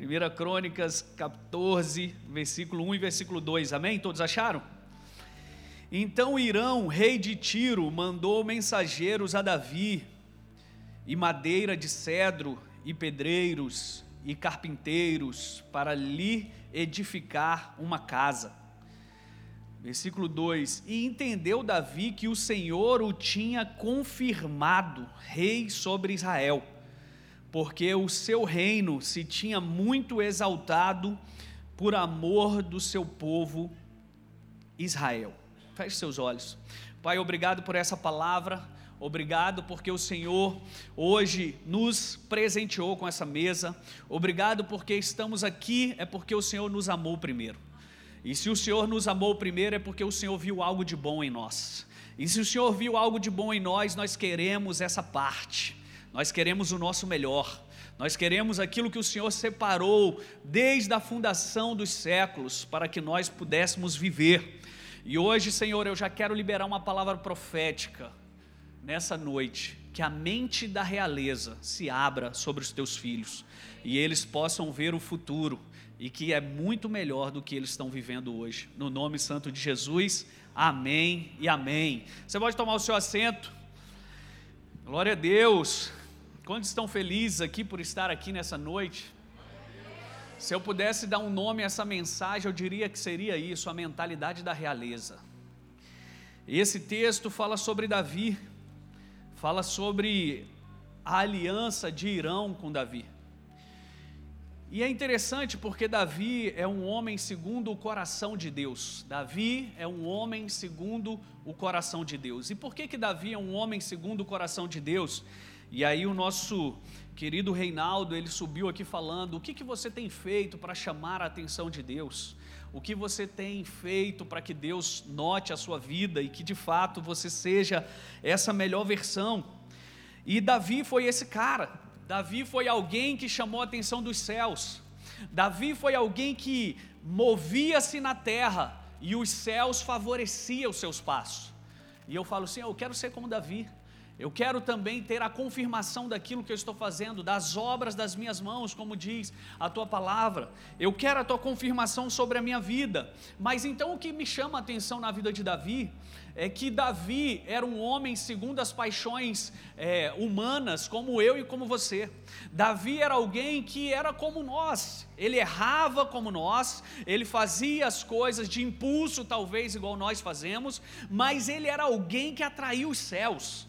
1 Crônicas 14, versículo 1 e versículo 2. Amém? Todos acharam? Então Irão, rei de Tiro, mandou mensageiros a Davi, e madeira de cedro, e pedreiros, e carpinteiros, para lhe edificar uma casa. Versículo 2: E entendeu Davi que o Senhor o tinha confirmado rei sobre Israel porque o seu reino se tinha muito exaltado por amor do seu povo Israel. Feche seus olhos. Pai, obrigado por essa palavra. Obrigado porque o Senhor hoje nos presenteou com essa mesa. Obrigado porque estamos aqui, é porque o Senhor nos amou primeiro. E se o Senhor nos amou primeiro, é porque o Senhor viu algo de bom em nós. E se o Senhor viu algo de bom em nós, nós queremos essa parte. Nós queremos o nosso melhor. Nós queremos aquilo que o Senhor separou desde a fundação dos séculos para que nós pudéssemos viver. E hoje, Senhor, eu já quero liberar uma palavra profética nessa noite, que a mente da realeza se abra sobre os teus filhos e eles possam ver o futuro e que é muito melhor do que eles estão vivendo hoje. No nome santo de Jesus, amém e amém. Você pode tomar o seu assento. Glória a Deus. Quantos estão felizes aqui por estar aqui nessa noite? Se eu pudesse dar um nome a essa mensagem, eu diria que seria isso, a mentalidade da realeza. Esse texto fala sobre Davi, fala sobre a aliança de Irão com Davi. E é interessante porque Davi é um homem segundo o coração de Deus. Davi é um homem segundo o coração de Deus. E por que que Davi é um homem segundo o coração de Deus? E aí o nosso querido Reinaldo, ele subiu aqui falando: o que, que você tem feito para chamar a atenção de Deus? O que você tem feito para que Deus note a sua vida e que de fato você seja essa melhor versão? E Davi foi esse cara. Davi foi alguém que chamou a atenção dos céus. Davi foi alguém que movia-se na terra e os céus favoreciam os seus passos. E eu falo assim: eu quero ser como Davi. Eu quero também ter a confirmação daquilo que eu estou fazendo, das obras das minhas mãos, como diz a tua palavra. Eu quero a tua confirmação sobre a minha vida. Mas então o que me chama a atenção na vida de Davi é que Davi era um homem segundo as paixões é, humanas, como eu e como você. Davi era alguém que era como nós, ele errava como nós, ele fazia as coisas de impulso, talvez igual nós fazemos, mas ele era alguém que atraiu os céus.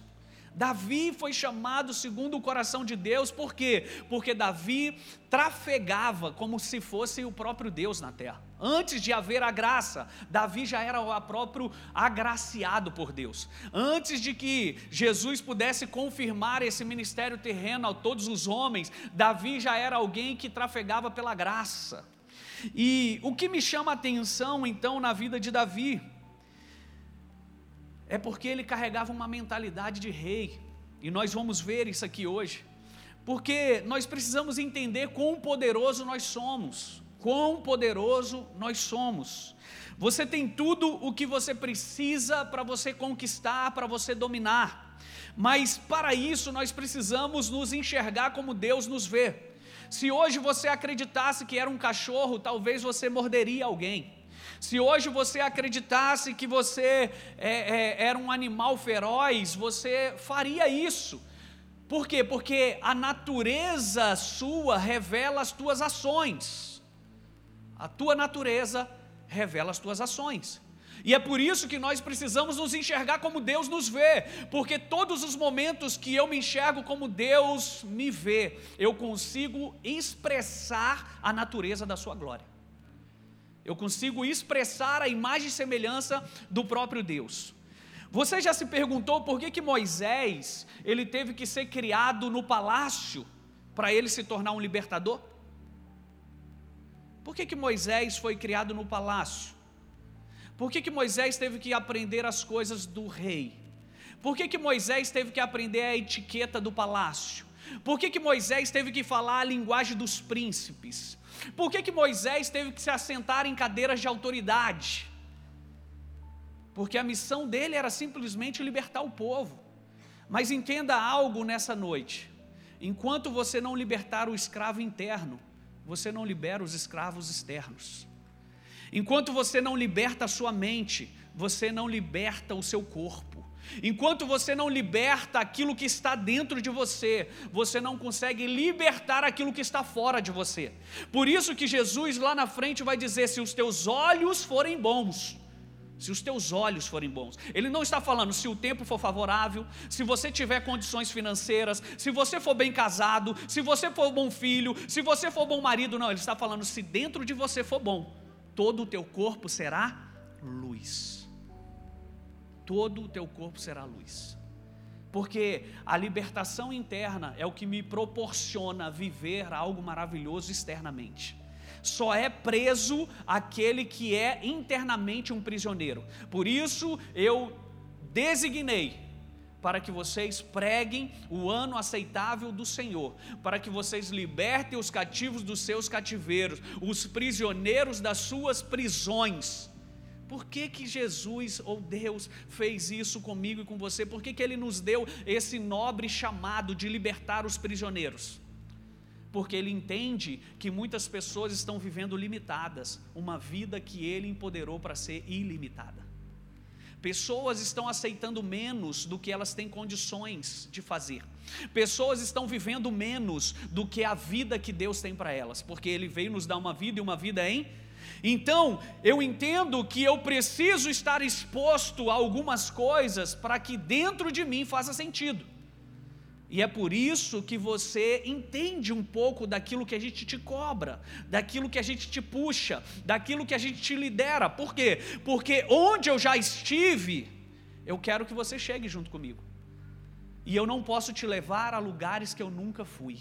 Davi foi chamado segundo o coração de Deus, por quê? Porque Davi trafegava como se fosse o próprio Deus na terra. Antes de haver a graça, Davi já era o próprio agraciado por Deus. Antes de que Jesus pudesse confirmar esse ministério terreno a todos os homens, Davi já era alguém que trafegava pela graça. E o que me chama a atenção então na vida de Davi, é porque ele carregava uma mentalidade de rei, e nós vamos ver isso aqui hoje, porque nós precisamos entender quão poderoso nós somos, quão poderoso nós somos. Você tem tudo o que você precisa para você conquistar, para você dominar, mas para isso nós precisamos nos enxergar como Deus nos vê. Se hoje você acreditasse que era um cachorro, talvez você morderia alguém. Se hoje você acreditasse que você é, é, era um animal feroz, você faria isso. Por quê? Porque a natureza sua revela as tuas ações. A tua natureza revela as tuas ações. E é por isso que nós precisamos nos enxergar como Deus nos vê, porque todos os momentos que eu me enxergo como Deus me vê, eu consigo expressar a natureza da Sua glória eu consigo expressar a imagem e semelhança do próprio Deus. Você já se perguntou por que, que Moisés ele teve que ser criado no palácio para ele se tornar um libertador? Por que, que Moisés foi criado no palácio? Por que, que Moisés teve que aprender as coisas do rei? Por que, que Moisés teve que aprender a etiqueta do palácio? Por que, que Moisés teve que falar a linguagem dos príncipes? Por que, que Moisés teve que se assentar em cadeiras de autoridade? Porque a missão dele era simplesmente libertar o povo. Mas entenda algo nessa noite: enquanto você não libertar o escravo interno, você não libera os escravos externos. Enquanto você não liberta a sua mente, você não liberta o seu corpo. Enquanto você não liberta aquilo que está dentro de você, você não consegue libertar aquilo que está fora de você. Por isso que Jesus lá na frente vai dizer: se os teus olhos forem bons, se os teus olhos forem bons. Ele não está falando se o tempo for favorável, se você tiver condições financeiras, se você for bem casado, se você for bom filho, se você for bom marido, não, ele está falando se dentro de você for bom, todo o teu corpo será luz todo o teu corpo será luz. Porque a libertação interna é o que me proporciona viver algo maravilhoso externamente. Só é preso aquele que é internamente um prisioneiro. Por isso eu designei para que vocês preguem o ano aceitável do Senhor, para que vocês libertem os cativos dos seus cativeiros, os prisioneiros das suas prisões por que, que Jesus ou Deus fez isso comigo e com você? Por que, que Ele nos deu esse nobre chamado de libertar os prisioneiros? Porque Ele entende que muitas pessoas estão vivendo limitadas, uma vida que Ele empoderou para ser ilimitada. Pessoas estão aceitando menos do que elas têm condições de fazer. Pessoas estão vivendo menos do que a vida que Deus tem para elas, porque Ele veio nos dar uma vida e uma vida em então, eu entendo que eu preciso estar exposto a algumas coisas para que dentro de mim faça sentido. E é por isso que você entende um pouco daquilo que a gente te cobra, daquilo que a gente te puxa, daquilo que a gente te lidera. Por quê? Porque onde eu já estive, eu quero que você chegue junto comigo. E eu não posso te levar a lugares que eu nunca fui.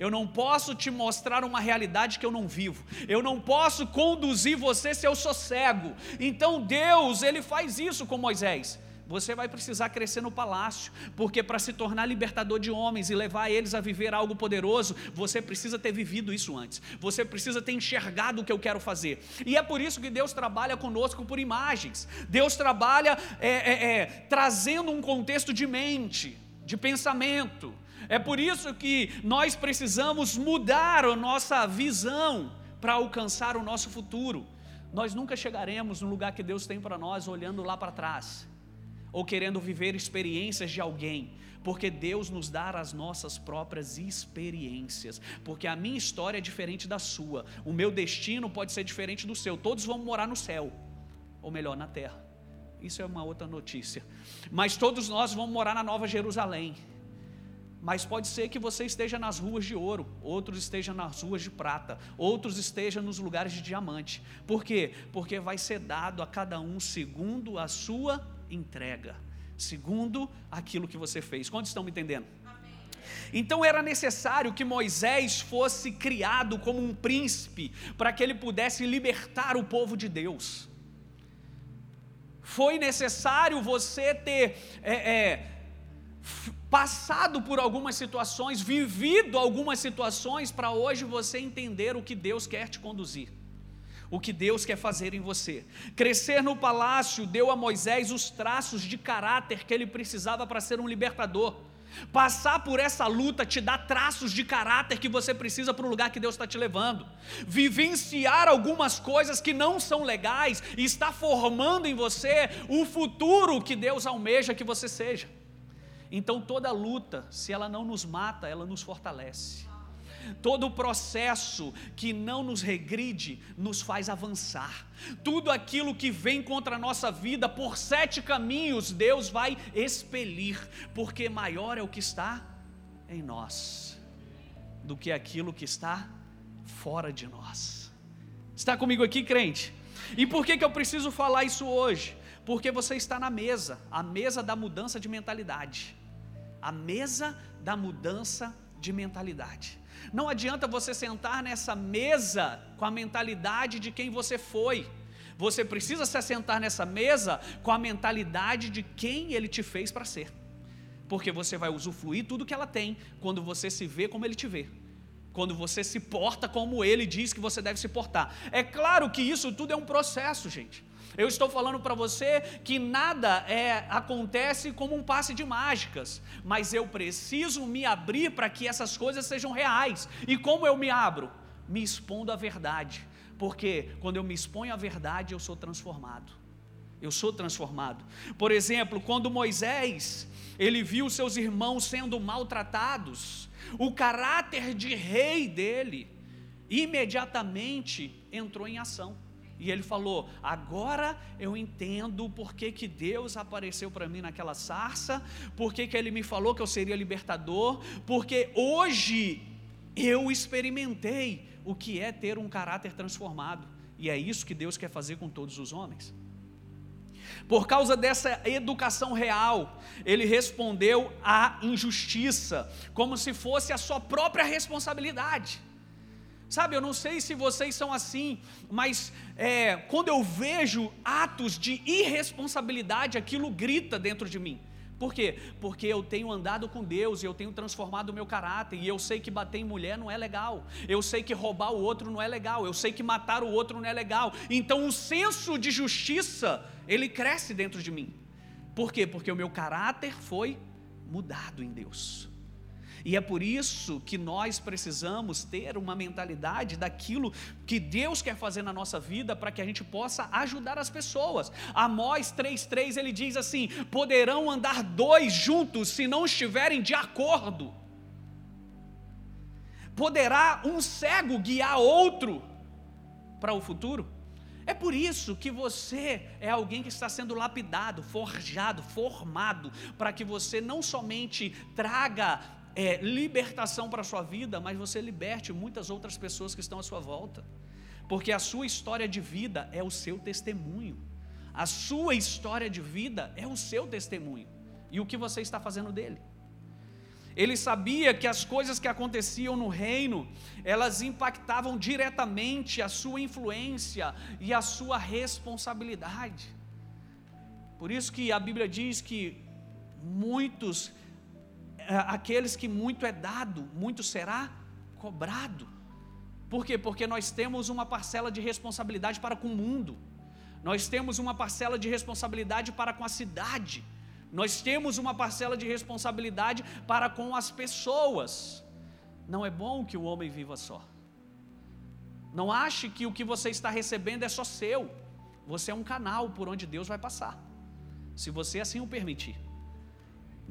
Eu não posso te mostrar uma realidade que eu não vivo. Eu não posso conduzir você se eu sou cego. Então Deus, ele faz isso com Moisés. Você vai precisar crescer no palácio, porque para se tornar libertador de homens e levar eles a viver algo poderoso, você precisa ter vivido isso antes. Você precisa ter enxergado o que eu quero fazer. E é por isso que Deus trabalha conosco por imagens. Deus trabalha é, é, é, trazendo um contexto de mente, de pensamento é por isso que nós precisamos mudar a nossa visão para alcançar o nosso futuro. Nós nunca chegaremos no lugar que Deus tem para nós olhando lá para trás, ou querendo viver experiências de alguém, porque Deus nos dá as nossas próprias experiências, porque a minha história é diferente da sua, o meu destino pode ser diferente do seu, todos vão morar no céu, ou melhor, na terra. Isso é uma outra notícia. Mas todos nós vamos morar na Nova Jerusalém. Mas pode ser que você esteja nas ruas de ouro, outros estejam nas ruas de prata, outros estejam nos lugares de diamante. Por quê? Porque vai ser dado a cada um segundo a sua entrega, segundo aquilo que você fez. Quantos estão me entendendo? Então era necessário que Moisés fosse criado como um príncipe, para que ele pudesse libertar o povo de Deus. Foi necessário você ter é, é, passado por algumas situações, vivido algumas situações, para hoje você entender o que Deus quer te conduzir, o que Deus quer fazer em você. Crescer no palácio deu a Moisés os traços de caráter que ele precisava para ser um libertador. Passar por essa luta te dá traços de caráter que você precisa para o lugar que Deus está te levando. Vivenciar algumas coisas que não são legais está formando em você o futuro que Deus almeja que você seja. Então toda luta, se ela não nos mata, ela nos fortalece. Todo o processo que não nos regride nos faz avançar. Tudo aquilo que vem contra a nossa vida por sete caminhos, Deus vai expelir, porque maior é o que está em nós do que aquilo que está fora de nós. Está comigo aqui, crente? E por que, que eu preciso falar isso hoje? Porque você está na mesa, a mesa da mudança de mentalidade a mesa da mudança de mentalidade. Não adianta você sentar nessa mesa com a mentalidade de quem você foi. Você precisa se assentar nessa mesa com a mentalidade de quem ele te fez para ser. Porque você vai usufruir tudo que ela tem quando você se vê como ele te vê. Quando você se porta como ele diz que você deve se portar. É claro que isso tudo é um processo, gente. Eu estou falando para você que nada é, acontece como um passe de mágicas, mas eu preciso me abrir para que essas coisas sejam reais. E como eu me abro? me expondo à verdade, porque quando eu me exponho à verdade, eu sou transformado. Eu sou transformado. Por exemplo, quando Moisés, ele viu seus irmãos sendo maltratados, o caráter de rei dele imediatamente entrou em ação. E ele falou: Agora eu entendo por que, que Deus apareceu para mim naquela sarça, por que, que ele me falou que eu seria libertador, porque hoje eu experimentei o que é ter um caráter transformado. E é isso que Deus quer fazer com todos os homens. Por causa dessa educação real, ele respondeu à injustiça, como se fosse a sua própria responsabilidade. Sabe, eu não sei se vocês são assim, mas é, quando eu vejo atos de irresponsabilidade, aquilo grita dentro de mim. Por quê? Porque eu tenho andado com Deus e eu tenho transformado o meu caráter, e eu sei que bater em mulher não é legal, eu sei que roubar o outro não é legal, eu sei que matar o outro não é legal. Então o senso de justiça, ele cresce dentro de mim. Por quê? Porque o meu caráter foi mudado em Deus. E é por isso que nós precisamos ter uma mentalidade daquilo que Deus quer fazer na nossa vida para que a gente possa ajudar as pessoas. Amós 3,3 ele diz assim: poderão andar dois juntos se não estiverem de acordo. Poderá um cego guiar outro para o futuro? É por isso que você é alguém que está sendo lapidado, forjado, formado, para que você não somente traga é, libertação para a sua vida, mas você liberte muitas outras pessoas que estão à sua volta, porque a sua história de vida é o seu testemunho, a sua história de vida é o seu testemunho, e o que você está fazendo dele. Ele sabia que as coisas que aconteciam no reino, elas impactavam diretamente a sua influência e a sua responsabilidade. Por isso que a Bíblia diz que muitos aqueles que muito é dado, muito será cobrado. Por quê? Porque nós temos uma parcela de responsabilidade para com o mundo, nós temos uma parcela de responsabilidade para com a cidade, nós temos uma parcela de responsabilidade para com as pessoas. Não é bom que o homem viva só. Não ache que o que você está recebendo é só seu. Você é um canal por onde Deus vai passar, se você assim o permitir.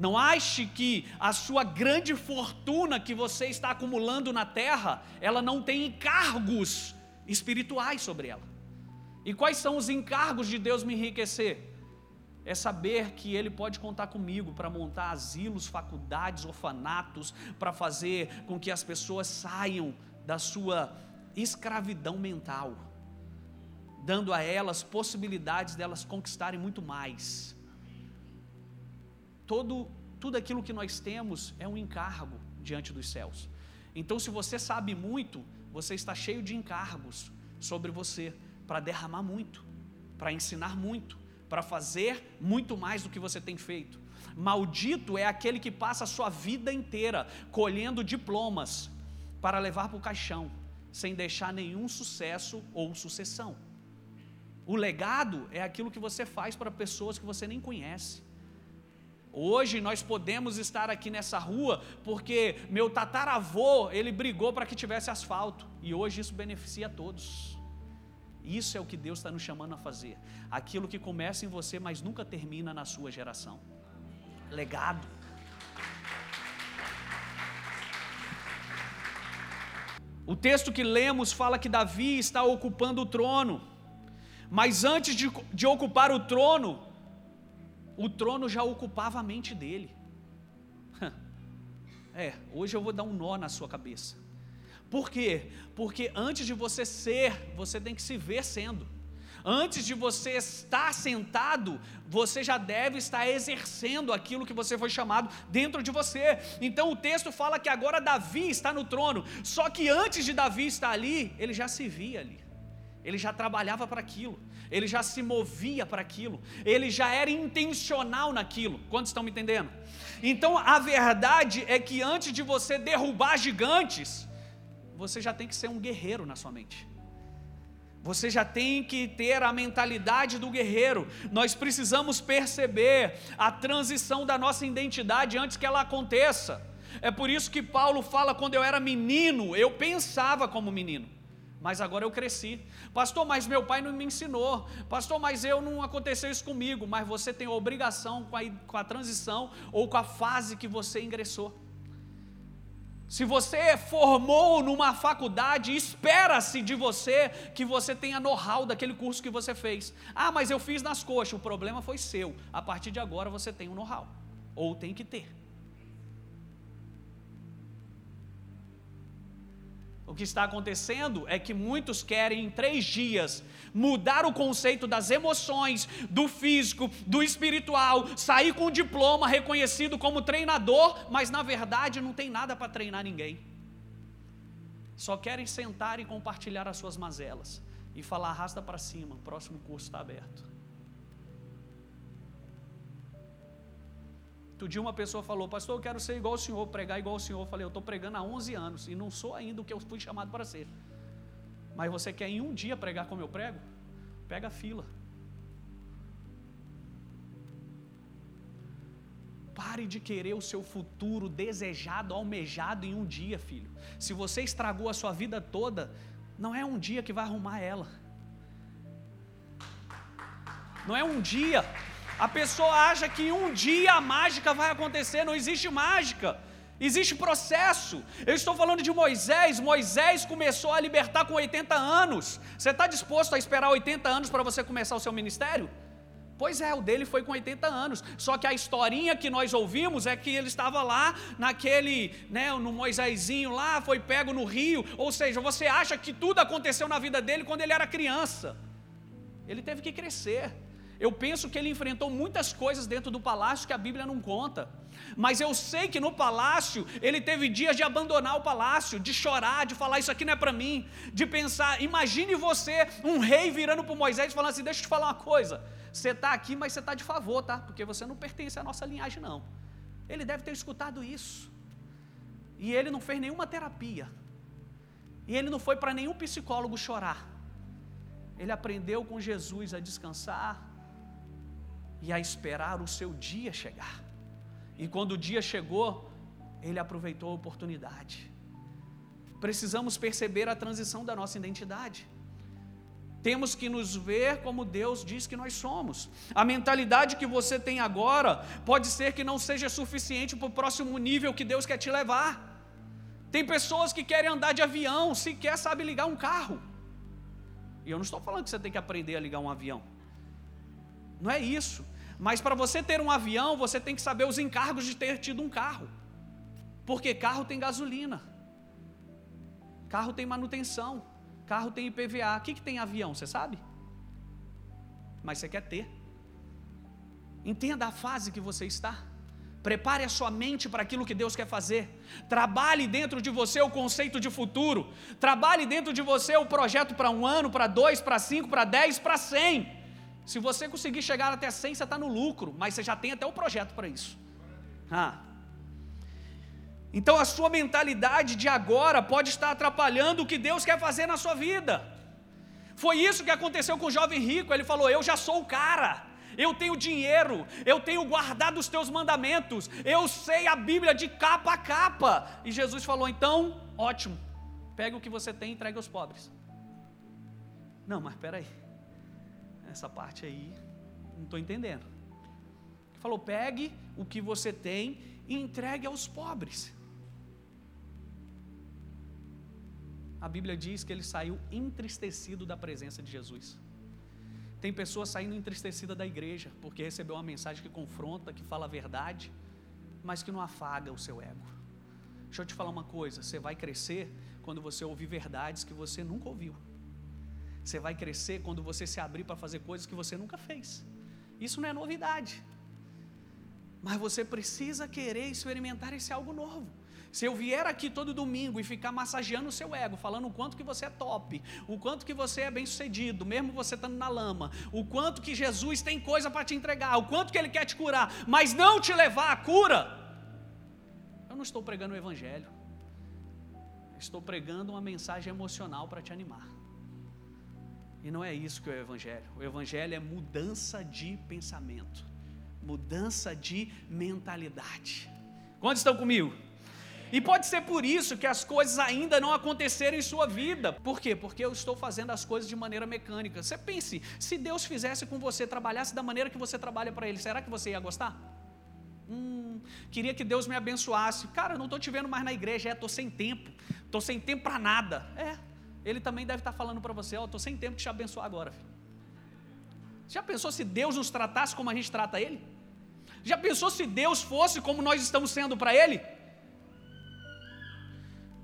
Não ache que a sua grande fortuna que você está acumulando na terra, ela não tem encargos espirituais sobre ela. E quais são os encargos de Deus me enriquecer? É saber que Ele pode contar comigo para montar asilos, faculdades, orfanatos, para fazer com que as pessoas saiam da sua escravidão mental, dando a elas possibilidades delas conquistarem muito mais todo, tudo aquilo que nós temos é um encargo diante dos céus. Então, se você sabe muito, você está cheio de encargos sobre você para derramar muito, para ensinar muito, para fazer muito mais do que você tem feito. Maldito é aquele que passa a sua vida inteira colhendo diplomas para levar para o caixão, sem deixar nenhum sucesso ou sucessão. O legado é aquilo que você faz para pessoas que você nem conhece. Hoje nós podemos estar aqui nessa rua porque meu tataravô, ele brigou para que tivesse asfalto e hoje isso beneficia a todos. Isso é o que Deus está nos chamando a fazer. Aquilo que começa em você, mas nunca termina na sua geração. Legado. O texto que lemos fala que Davi está ocupando o trono, mas antes de, de ocupar o trono, o trono já ocupava a mente dele. É, hoje eu vou dar um nó na sua cabeça. Por quê? Porque antes de você ser, você tem que se ver sendo. Antes de você estar sentado, você já deve estar exercendo aquilo que você foi chamado dentro de você. Então o texto fala que agora Davi está no trono, só que antes de Davi estar ali, ele já se via ali ele já trabalhava para aquilo, ele já se movia para aquilo, ele já era intencional naquilo. Quantos estão me entendendo? Então a verdade é que antes de você derrubar gigantes, você já tem que ser um guerreiro na sua mente. Você já tem que ter a mentalidade do guerreiro. Nós precisamos perceber a transição da nossa identidade antes que ela aconteça. É por isso que Paulo fala: quando eu era menino, eu pensava como menino, mas agora eu cresci. Pastor, mas meu pai não me ensinou. Pastor, mas eu não aconteceu isso comigo. Mas você tem obrigação com a, com a transição ou com a fase que você ingressou. Se você formou numa faculdade, espera-se de você que você tenha know-how daquele curso que você fez. Ah, mas eu fiz nas coxas, o problema foi seu. A partir de agora você tem um know-how, ou tem que ter. O que está acontecendo é que muitos querem em três dias mudar o conceito das emoções, do físico, do espiritual, sair com um diploma reconhecido como treinador, mas na verdade não tem nada para treinar ninguém. Só querem sentar e compartilhar as suas mazelas e falar arrasta para cima, o próximo curso está aberto. Outro dia uma pessoa falou, pastor, eu quero ser igual o senhor, pregar igual o senhor. Eu falei, eu estou pregando há 11 anos e não sou ainda o que eu fui chamado para ser. Mas você quer em um dia pregar como eu prego? Pega a fila. Pare de querer o seu futuro desejado, almejado em um dia, filho. Se você estragou a sua vida toda, não é um dia que vai arrumar ela. Não é um dia. A pessoa acha que um dia a mágica vai acontecer, não existe mágica. Existe processo. Eu estou falando de Moisés. Moisés começou a libertar com 80 anos. Você está disposto a esperar 80 anos para você começar o seu ministério? Pois é, o dele foi com 80 anos. Só que a historinha que nós ouvimos é que ele estava lá naquele, né, no Moisésinho lá, foi pego no rio. Ou seja, você acha que tudo aconteceu na vida dele quando ele era criança. Ele teve que crescer. Eu penso que ele enfrentou muitas coisas dentro do palácio que a Bíblia não conta. Mas eu sei que no palácio ele teve dias de abandonar o palácio, de chorar, de falar isso aqui não é para mim, de pensar. Imagine você, um rei virando para Moisés e falando assim: Deixa eu te falar uma coisa. Você está aqui, mas você está de favor, tá? Porque você não pertence à nossa linhagem, não. Ele deve ter escutado isso. E ele não fez nenhuma terapia. E ele não foi para nenhum psicólogo chorar. Ele aprendeu com Jesus a descansar, e a esperar o seu dia chegar. E quando o dia chegou, ele aproveitou a oportunidade. Precisamos perceber a transição da nossa identidade. Temos que nos ver como Deus diz que nós somos. A mentalidade que você tem agora pode ser que não seja suficiente para o próximo nível que Deus quer te levar. Tem pessoas que querem andar de avião, sequer sabe ligar um carro. E eu não estou falando que você tem que aprender a ligar um avião. Não é isso. Mas para você ter um avião, você tem que saber os encargos de ter tido um carro. Porque carro tem gasolina, carro tem manutenção, carro tem IPVA. O que, que tem avião? Você sabe? Mas você quer ter. Entenda a fase que você está. Prepare a sua mente para aquilo que Deus quer fazer. Trabalhe dentro de você o conceito de futuro. Trabalhe dentro de você o projeto para um ano, para dois, para cinco, para dez, para cem. Se você conseguir chegar até 100, você está no lucro, mas você já tem até o projeto para isso. Ah. Então a sua mentalidade de agora pode estar atrapalhando o que Deus quer fazer na sua vida. Foi isso que aconteceu com o jovem rico. Ele falou: Eu já sou o cara. Eu tenho dinheiro, eu tenho guardado os teus mandamentos, eu sei a Bíblia de capa a capa. E Jesus falou: então, ótimo, pega o que você tem e entregue aos pobres. Não, mas espera aí essa parte aí, não estou entendendo. Ele falou: pegue o que você tem e entregue aos pobres. A Bíblia diz que ele saiu entristecido da presença de Jesus. Tem pessoas saindo entristecidas da igreja porque recebeu uma mensagem que confronta, que fala a verdade, mas que não afaga o seu ego. Deixa eu te falar uma coisa: você vai crescer quando você ouvir verdades que você nunca ouviu. Você vai crescer quando você se abrir para fazer coisas que você nunca fez. Isso não é novidade. Mas você precisa querer experimentar esse algo novo. Se eu vier aqui todo domingo e ficar massageando o seu ego, falando o quanto que você é top, o quanto que você é bem sucedido, mesmo você estando na lama, o quanto que Jesus tem coisa para te entregar, o quanto que Ele quer te curar, mas não te levar à cura, eu não estou pregando o Evangelho, estou pregando uma mensagem emocional para te animar. E não é isso que é o Evangelho. O Evangelho é mudança de pensamento, mudança de mentalidade. Quantos estão comigo? E pode ser por isso que as coisas ainda não aconteceram em sua vida. Por quê? Porque eu estou fazendo as coisas de maneira mecânica. Você pense, se Deus fizesse com você, trabalhasse da maneira que você trabalha para Ele, será que você ia gostar? Hum, queria que Deus me abençoasse. Cara, eu não estou te vendo mais na igreja, é, estou sem tempo. Estou sem tempo para nada. É, Ele também deve estar falando para você, ó, oh, estou sem tempo de te abençoar agora. Filho. Já pensou se Deus nos tratasse como a gente trata Ele? Já pensou se Deus fosse como nós estamos sendo para Ele?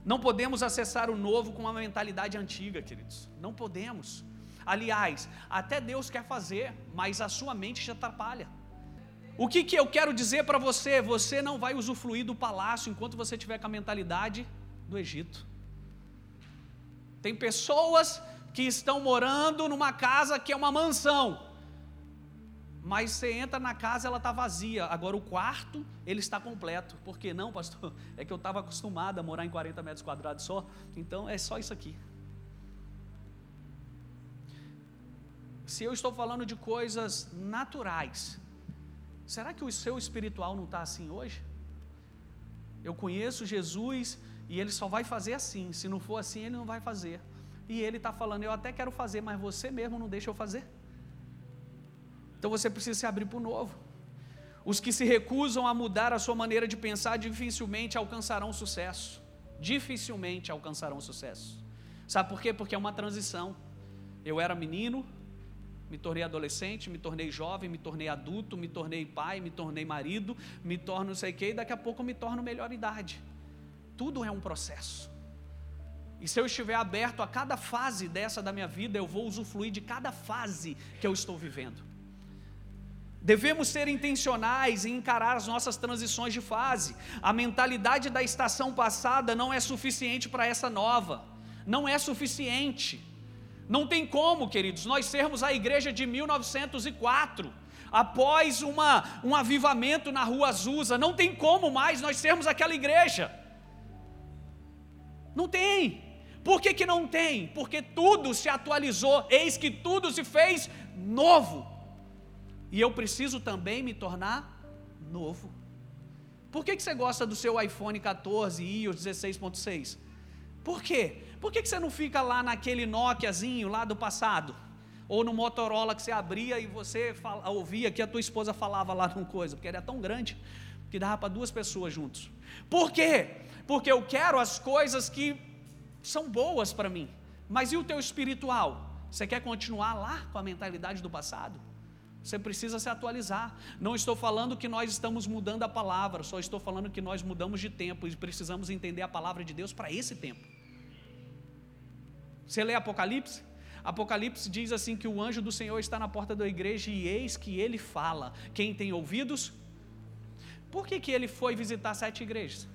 Não podemos acessar o novo com uma mentalidade antiga, queridos. Não podemos. Aliás, até Deus quer fazer, mas a sua mente te atrapalha. O que, que eu quero dizer para você? Você não vai usufruir do palácio enquanto você tiver com a mentalidade do Egito. Tem pessoas que estão morando numa casa que é uma mansão, mas você entra na casa, ela está vazia. Agora o quarto, ele está completo. Por que não, pastor? É que eu estava acostumado a morar em 40 metros quadrados só, então é só isso aqui. Se eu estou falando de coisas naturais, será que o seu espiritual não está assim hoje? Eu conheço Jesus e ele só vai fazer assim. Se não for assim, ele não vai fazer. E ele está falando, eu até quero fazer, mas você mesmo não deixa eu fazer. Então você precisa se abrir para o novo. Os que se recusam a mudar a sua maneira de pensar dificilmente alcançarão sucesso. Dificilmente alcançarão sucesso. Sabe por quê? Porque é uma transição. Eu era menino, me tornei adolescente, me tornei jovem, me tornei adulto, me tornei pai, me tornei marido, me torno não sei o quê, e daqui a pouco me torno melhor idade. Tudo é um processo. E se eu estiver aberto a cada fase dessa da minha vida, eu vou usufruir de cada fase que eu estou vivendo. Devemos ser intencionais em encarar as nossas transições de fase. A mentalidade da estação passada não é suficiente para essa nova. Não é suficiente. Não tem como, queridos, nós sermos a igreja de 1904, após uma, um avivamento na rua Azusa. Não tem como mais nós sermos aquela igreja. Não tem. Por que, que não tem? Porque tudo se atualizou, eis que tudo se fez novo. E eu preciso também me tornar novo. Por que, que você gosta do seu iPhone 14 e os 16.6? Por quê? Por que, que você não fica lá naquele Nokiazinho lá do passado? Ou no Motorola que você abria e você fala, ouvia que a tua esposa falava lá numa coisa, porque era tão grande que dava para duas pessoas juntos. Por quê? Porque eu quero as coisas que são boas para mim. Mas e o teu espiritual? Você quer continuar lá com a mentalidade do passado? Você precisa se atualizar. Não estou falando que nós estamos mudando a palavra, só estou falando que nós mudamos de tempo e precisamos entender a palavra de Deus para esse tempo. Você lê Apocalipse? Apocalipse diz assim que o anjo do Senhor está na porta da igreja e eis que ele fala. Quem tem ouvidos? Por que, que ele foi visitar sete igrejas?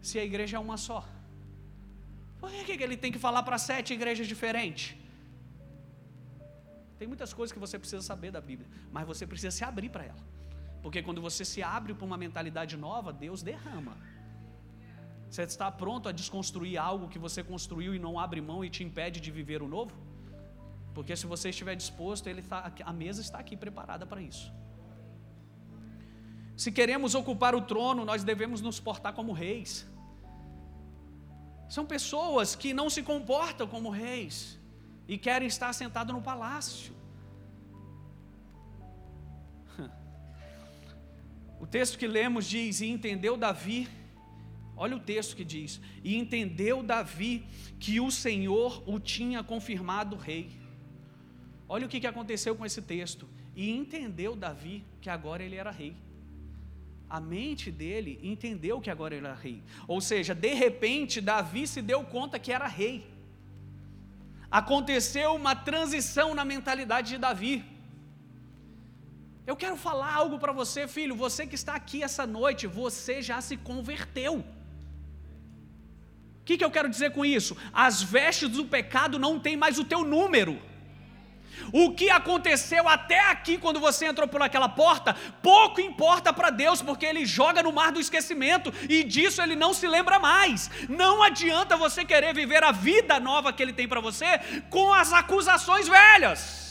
Se a igreja é uma só. Por que, que ele tem que falar para sete igrejas diferentes? Tem muitas coisas que você precisa saber da Bíblia, mas você precisa se abrir para ela. Porque quando você se abre para uma mentalidade nova, Deus derrama. Você está pronto a desconstruir algo que você construiu e não abre mão e te impede de viver o novo? Porque se você estiver disposto, ele está, a mesa está aqui preparada para isso. Se queremos ocupar o trono, nós devemos nos portar como reis. São pessoas que não se comportam como reis e querem estar sentados no palácio. O texto que lemos diz: E entendeu Davi, olha o texto que diz: E entendeu Davi que o Senhor o tinha confirmado rei. Olha o que aconteceu com esse texto. E entendeu Davi que agora ele era rei. A mente dele entendeu que agora era rei. Ou seja, de repente, Davi se deu conta que era rei aconteceu uma transição na mentalidade de Davi. Eu quero falar algo para você, filho. Você que está aqui essa noite, você já se converteu. O que, que eu quero dizer com isso? As vestes do pecado não têm mais o teu número. O que aconteceu até aqui, quando você entrou por aquela porta, pouco importa para Deus, porque Ele joga no mar do esquecimento e disso Ele não se lembra mais. Não adianta você querer viver a vida nova que Ele tem para você com as acusações velhas.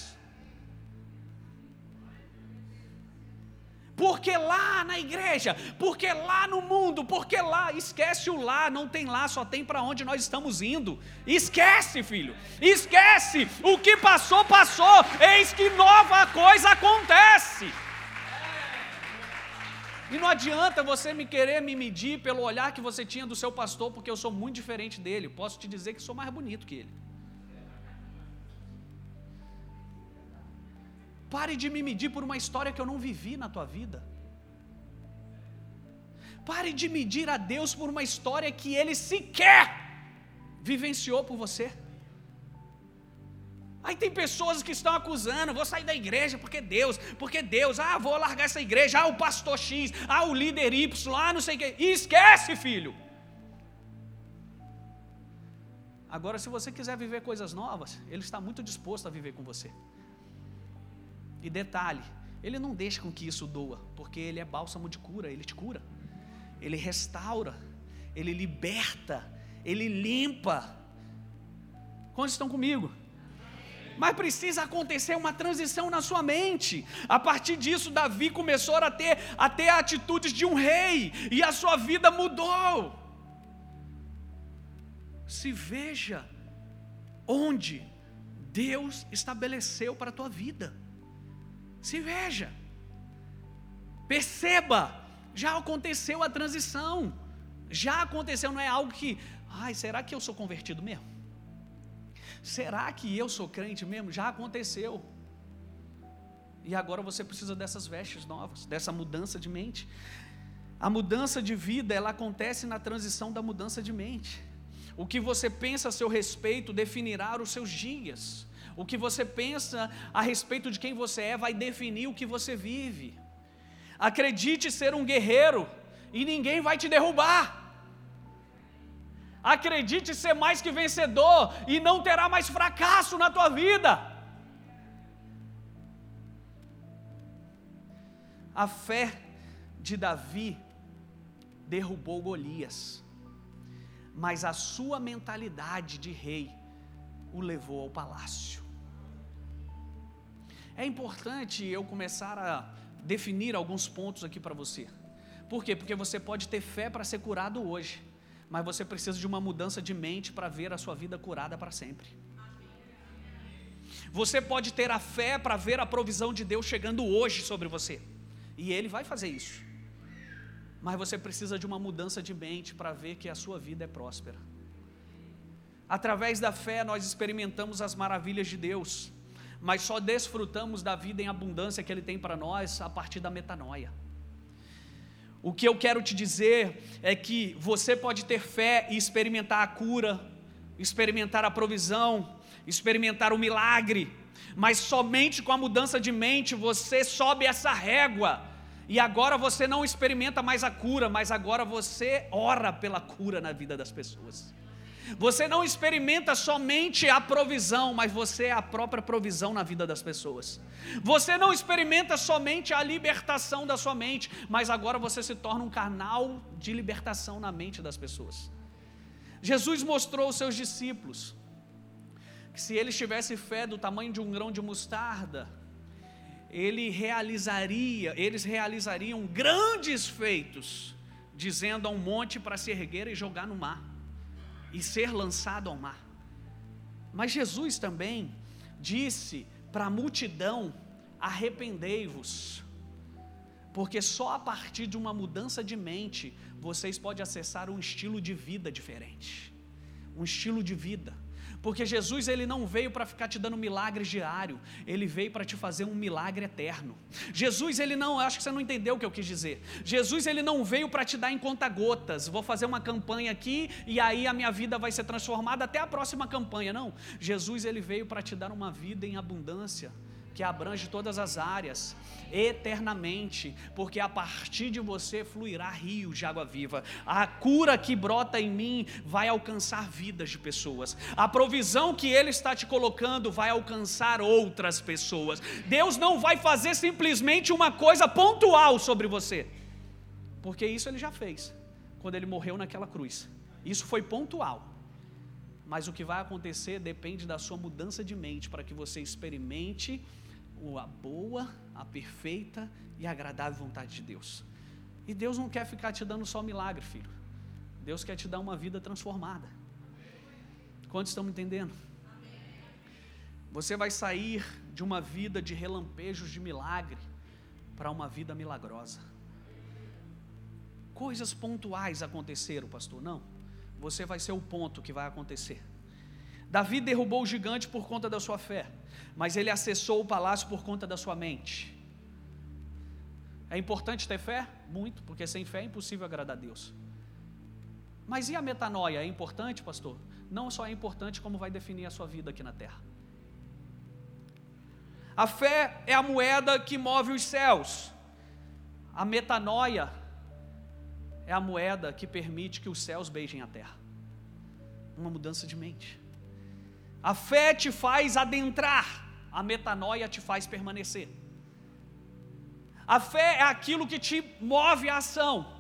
Porque lá na igreja, porque lá no mundo, porque lá, esquece o lá, não tem lá, só tem para onde nós estamos indo. Esquece, filho, esquece, o que passou, passou, eis que nova coisa acontece. E não adianta você me querer me medir pelo olhar que você tinha do seu pastor, porque eu sou muito diferente dele. Posso te dizer que sou mais bonito que ele. Pare de me medir por uma história que eu não vivi na tua vida. Pare de medir a Deus por uma história que Ele sequer vivenciou por você. Aí tem pessoas que estão acusando, vou sair da igreja porque Deus, porque Deus, ah, vou largar essa igreja, ah, o pastor X, ah, o líder Y, ah, não sei o quê. E esquece, filho. Agora, se você quiser viver coisas novas, Ele está muito disposto a viver com você. E detalhe, ele não deixa com que isso doa, porque ele é bálsamo de cura, ele te cura. Ele restaura, ele liberta, ele limpa. Quantos estão comigo? Mas precisa acontecer uma transição na sua mente. A partir disso, Davi começou a ter, a ter atitudes de um rei, e a sua vida mudou. Se veja onde Deus estabeleceu para a tua vida. Se veja, perceba, já aconteceu a transição, já aconteceu, não é algo que, ai, será que eu sou convertido mesmo? Será que eu sou crente mesmo? Já aconteceu. E agora você precisa dessas vestes novas, dessa mudança de mente. A mudança de vida, ela acontece na transição da mudança de mente. O que você pensa a seu respeito definirá os seus dias. O que você pensa a respeito de quem você é vai definir o que você vive. Acredite ser um guerreiro e ninguém vai te derrubar. Acredite ser mais que vencedor e não terá mais fracasso na tua vida. A fé de Davi derrubou Golias, mas a sua mentalidade de rei o levou ao palácio. É importante eu começar a definir alguns pontos aqui para você. Por quê? Porque você pode ter fé para ser curado hoje, mas você precisa de uma mudança de mente para ver a sua vida curada para sempre. Você pode ter a fé para ver a provisão de Deus chegando hoje sobre você, e Ele vai fazer isso. Mas você precisa de uma mudança de mente para ver que a sua vida é próspera. Através da fé, nós experimentamos as maravilhas de Deus mas só desfrutamos da vida em abundância que Ele tem para nós a partir da metanoia. O que eu quero te dizer é que você pode ter fé e experimentar a cura, experimentar a provisão, experimentar o milagre, mas somente com a mudança de mente você sobe essa régua. E agora você não experimenta mais a cura, mas agora você ora pela cura na vida das pessoas. Você não experimenta somente a provisão, mas você é a própria provisão na vida das pessoas. Você não experimenta somente a libertação da sua mente, mas agora você se torna um canal de libertação na mente das pessoas. Jesus mostrou aos seus discípulos que se eles tivessem fé do tamanho de um grão de mostarda, ele realizaria, eles realizariam grandes feitos, dizendo a um monte para se erguer e jogar no mar e ser lançado ao mar. Mas Jesus também disse para a multidão: arrependei-vos, porque só a partir de uma mudança de mente vocês podem acessar um estilo de vida diferente, um estilo de vida porque Jesus ele não veio para ficar te dando milagres diário, ele veio para te fazer um milagre eterno. Jesus ele não, acho que você não entendeu o que eu quis dizer. Jesus ele não veio para te dar em conta gotas. Vou fazer uma campanha aqui e aí a minha vida vai ser transformada até a próxima campanha. Não. Jesus ele veio para te dar uma vida em abundância que abrange todas as áreas, eternamente, porque a partir de você fluirá rios de água viva. A cura que brota em mim vai alcançar vidas de pessoas. A provisão que Ele está te colocando vai alcançar outras pessoas. Deus não vai fazer simplesmente uma coisa pontual sobre você, porque isso Ele já fez quando Ele morreu naquela cruz. Isso foi pontual. Mas o que vai acontecer depende da sua mudança de mente para que você experimente a boa, a perfeita e agradável vontade de Deus. E Deus não quer ficar te dando só milagre, filho. Deus quer te dar uma vida transformada. Quantos estão me entendendo? Você vai sair de uma vida de relampejos de milagre para uma vida milagrosa. Coisas pontuais aconteceram, pastor? Não. Você vai ser o ponto que vai acontecer. Davi derrubou o gigante por conta da sua fé, mas ele acessou o palácio por conta da sua mente. É importante ter fé? Muito, porque sem fé é impossível agradar a Deus. Mas e a metanoia? É importante, pastor? Não só é importante, como vai definir a sua vida aqui na terra. A fé é a moeda que move os céus. A metanoia é a moeda que permite que os céus beijem a terra. Uma mudança de mente. A fé te faz adentrar, a metanoia te faz permanecer. A fé é aquilo que te move à ação.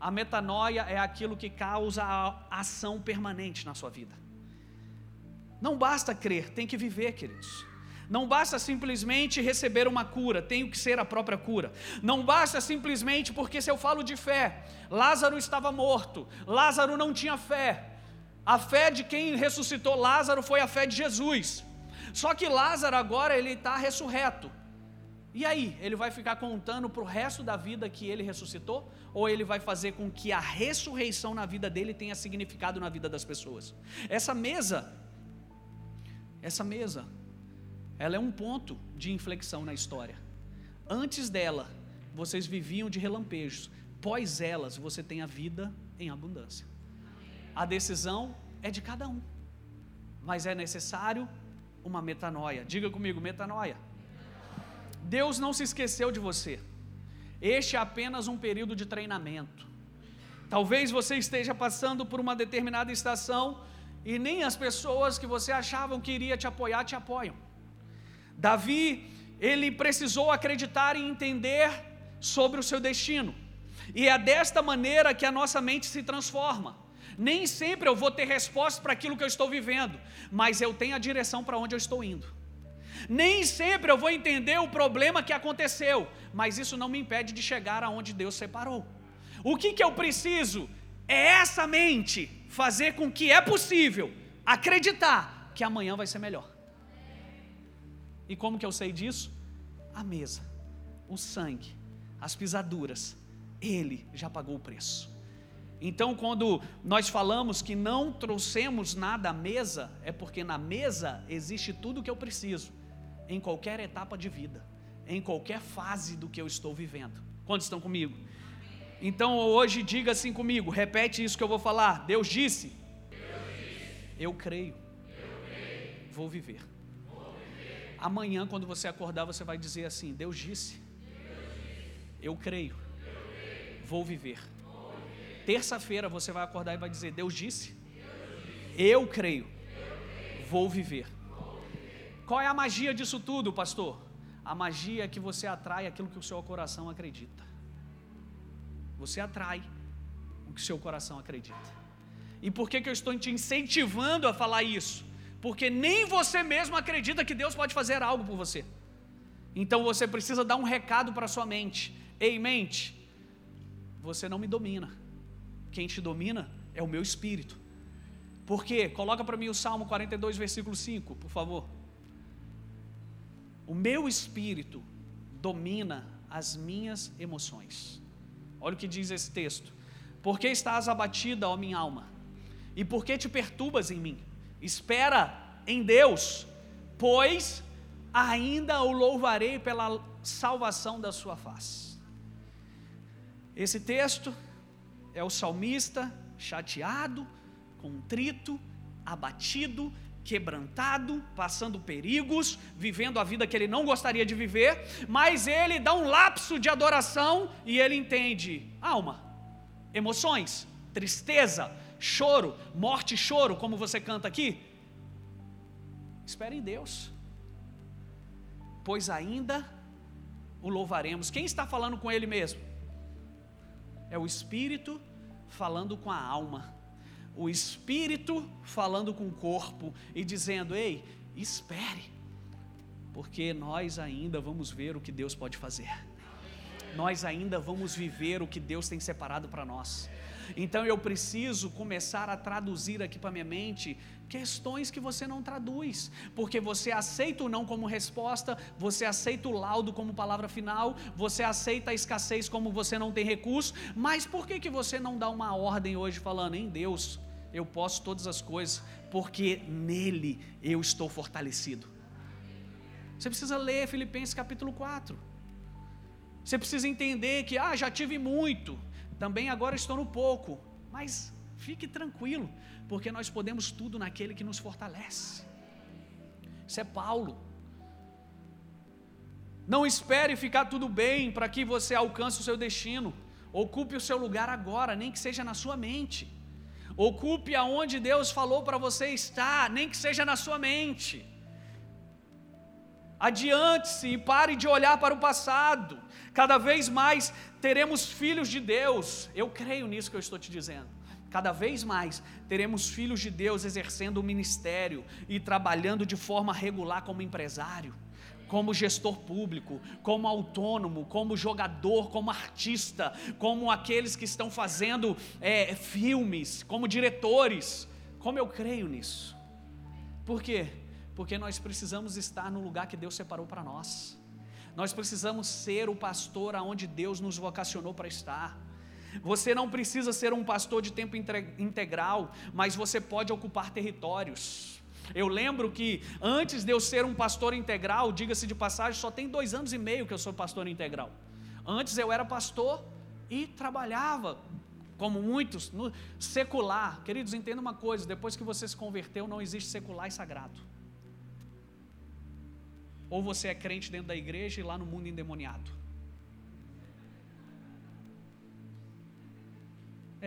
A metanoia é aquilo que causa a ação permanente na sua vida. Não basta crer, tem que viver, queridos. Não basta simplesmente receber uma cura, tenho que ser a própria cura. Não basta simplesmente porque se eu falo de fé, Lázaro estava morto, Lázaro não tinha fé. A fé de quem ressuscitou Lázaro foi a fé de Jesus. Só que Lázaro agora ele está ressurreto. E aí, ele vai ficar contando para o resto da vida que ele ressuscitou? Ou ele vai fazer com que a ressurreição na vida dele tenha significado na vida das pessoas? Essa mesa, essa mesa, ela é um ponto de inflexão na história. Antes dela, vocês viviam de relampejos. Pós elas, você tem a vida em abundância. A decisão é de cada um. Mas é necessário uma metanoia. Diga comigo, metanoia. Deus não se esqueceu de você. Este é apenas um período de treinamento. Talvez você esteja passando por uma determinada estação e nem as pessoas que você achavam que iria te apoiar te apoiam. Davi, ele precisou acreditar e entender sobre o seu destino. E é desta maneira que a nossa mente se transforma. Nem sempre eu vou ter resposta para aquilo que eu estou vivendo, mas eu tenho a direção para onde eu estou indo. Nem sempre eu vou entender o problema que aconteceu, mas isso não me impede de chegar aonde Deus separou. O que, que eu preciso? É essa mente fazer com que é possível acreditar que amanhã vai ser melhor. E como que eu sei disso? A mesa, o sangue, as pisaduras, ele já pagou o preço. Então, quando nós falamos que não trouxemos nada à mesa, é porque na mesa existe tudo o que eu preciso, em qualquer etapa de vida, em qualquer fase do que eu estou vivendo. Quantos estão comigo? Então, hoje, diga assim comigo, repete isso que eu vou falar. Deus disse: Deus disse. Eu, creio. eu creio, vou viver. Amanhã, quando você acordar, você vai dizer assim: Deus disse, eu creio, vou viver. Terça-feira você vai acordar e vai dizer: Deus disse, eu creio, vou viver. Qual é a magia disso tudo, pastor? A magia é que você atrai aquilo que o seu coração acredita. Você atrai o que o seu coração acredita. E por que, que eu estou te incentivando a falar isso? porque nem você mesmo acredita que Deus pode fazer algo por você. Então você precisa dar um recado para sua mente. Ei, mente, você não me domina. Quem te domina é o meu espírito. Por quê? Coloca para mim o Salmo 42, versículo 5, por favor. O meu espírito domina as minhas emoções. Olha o que diz esse texto. Por que estás abatida, ó minha alma? E por que te perturbas em mim? espera em Deus, pois ainda o louvarei pela salvação da sua face. Esse texto é o salmista chateado, contrito, abatido, quebrantado, passando perigos, vivendo a vida que ele não gostaria de viver, mas ele dá um lapso de adoração e ele entende alma, emoções, tristeza, choro, morte e choro, como você canta aqui? Espere em Deus, pois ainda o louvaremos. Quem está falando com Ele mesmo? É o Espírito falando com a alma, o Espírito falando com o corpo e dizendo: Ei, espere, porque nós ainda vamos ver o que Deus pode fazer. Nós ainda vamos viver o que Deus tem separado para nós. Então eu preciso começar a traduzir aqui para minha mente questões que você não traduz, porque você aceita o não como resposta, você aceita o laudo como palavra final, você aceita a escassez como você não tem recurso, mas por que que você não dá uma ordem hoje falando em Deus? Eu posso todas as coisas, porque nele eu estou fortalecido. Você precisa ler Filipenses capítulo 4. Você precisa entender que, ah, já tive muito, também agora estou no pouco. Mas fique tranquilo, porque nós podemos tudo naquele que nos fortalece. Isso é Paulo. Não espere ficar tudo bem para que você alcance o seu destino. Ocupe o seu lugar agora, nem que seja na sua mente. Ocupe aonde Deus falou para você estar, nem que seja na sua mente. Adiante-se e pare de olhar para o passado. Cada vez mais teremos filhos de Deus. Eu creio nisso que eu estou te dizendo. Cada vez mais teremos filhos de Deus exercendo o ministério e trabalhando de forma regular como empresário, como gestor público, como autônomo, como jogador, como artista, como aqueles que estão fazendo é, filmes, como diretores. Como eu creio nisso? Por quê? Porque nós precisamos estar no lugar que Deus separou para nós. Nós precisamos ser o pastor aonde Deus nos vocacionou para estar. Você não precisa ser um pastor de tempo integral, mas você pode ocupar territórios. Eu lembro que antes de eu ser um pastor integral, diga-se de passagem, só tem dois anos e meio que eu sou pastor integral. Antes eu era pastor e trabalhava, como muitos, no secular. Queridos, entenda uma coisa: depois que você se converteu, não existe secular e sagrado. Ou você é crente dentro da igreja e lá no mundo endemoniado.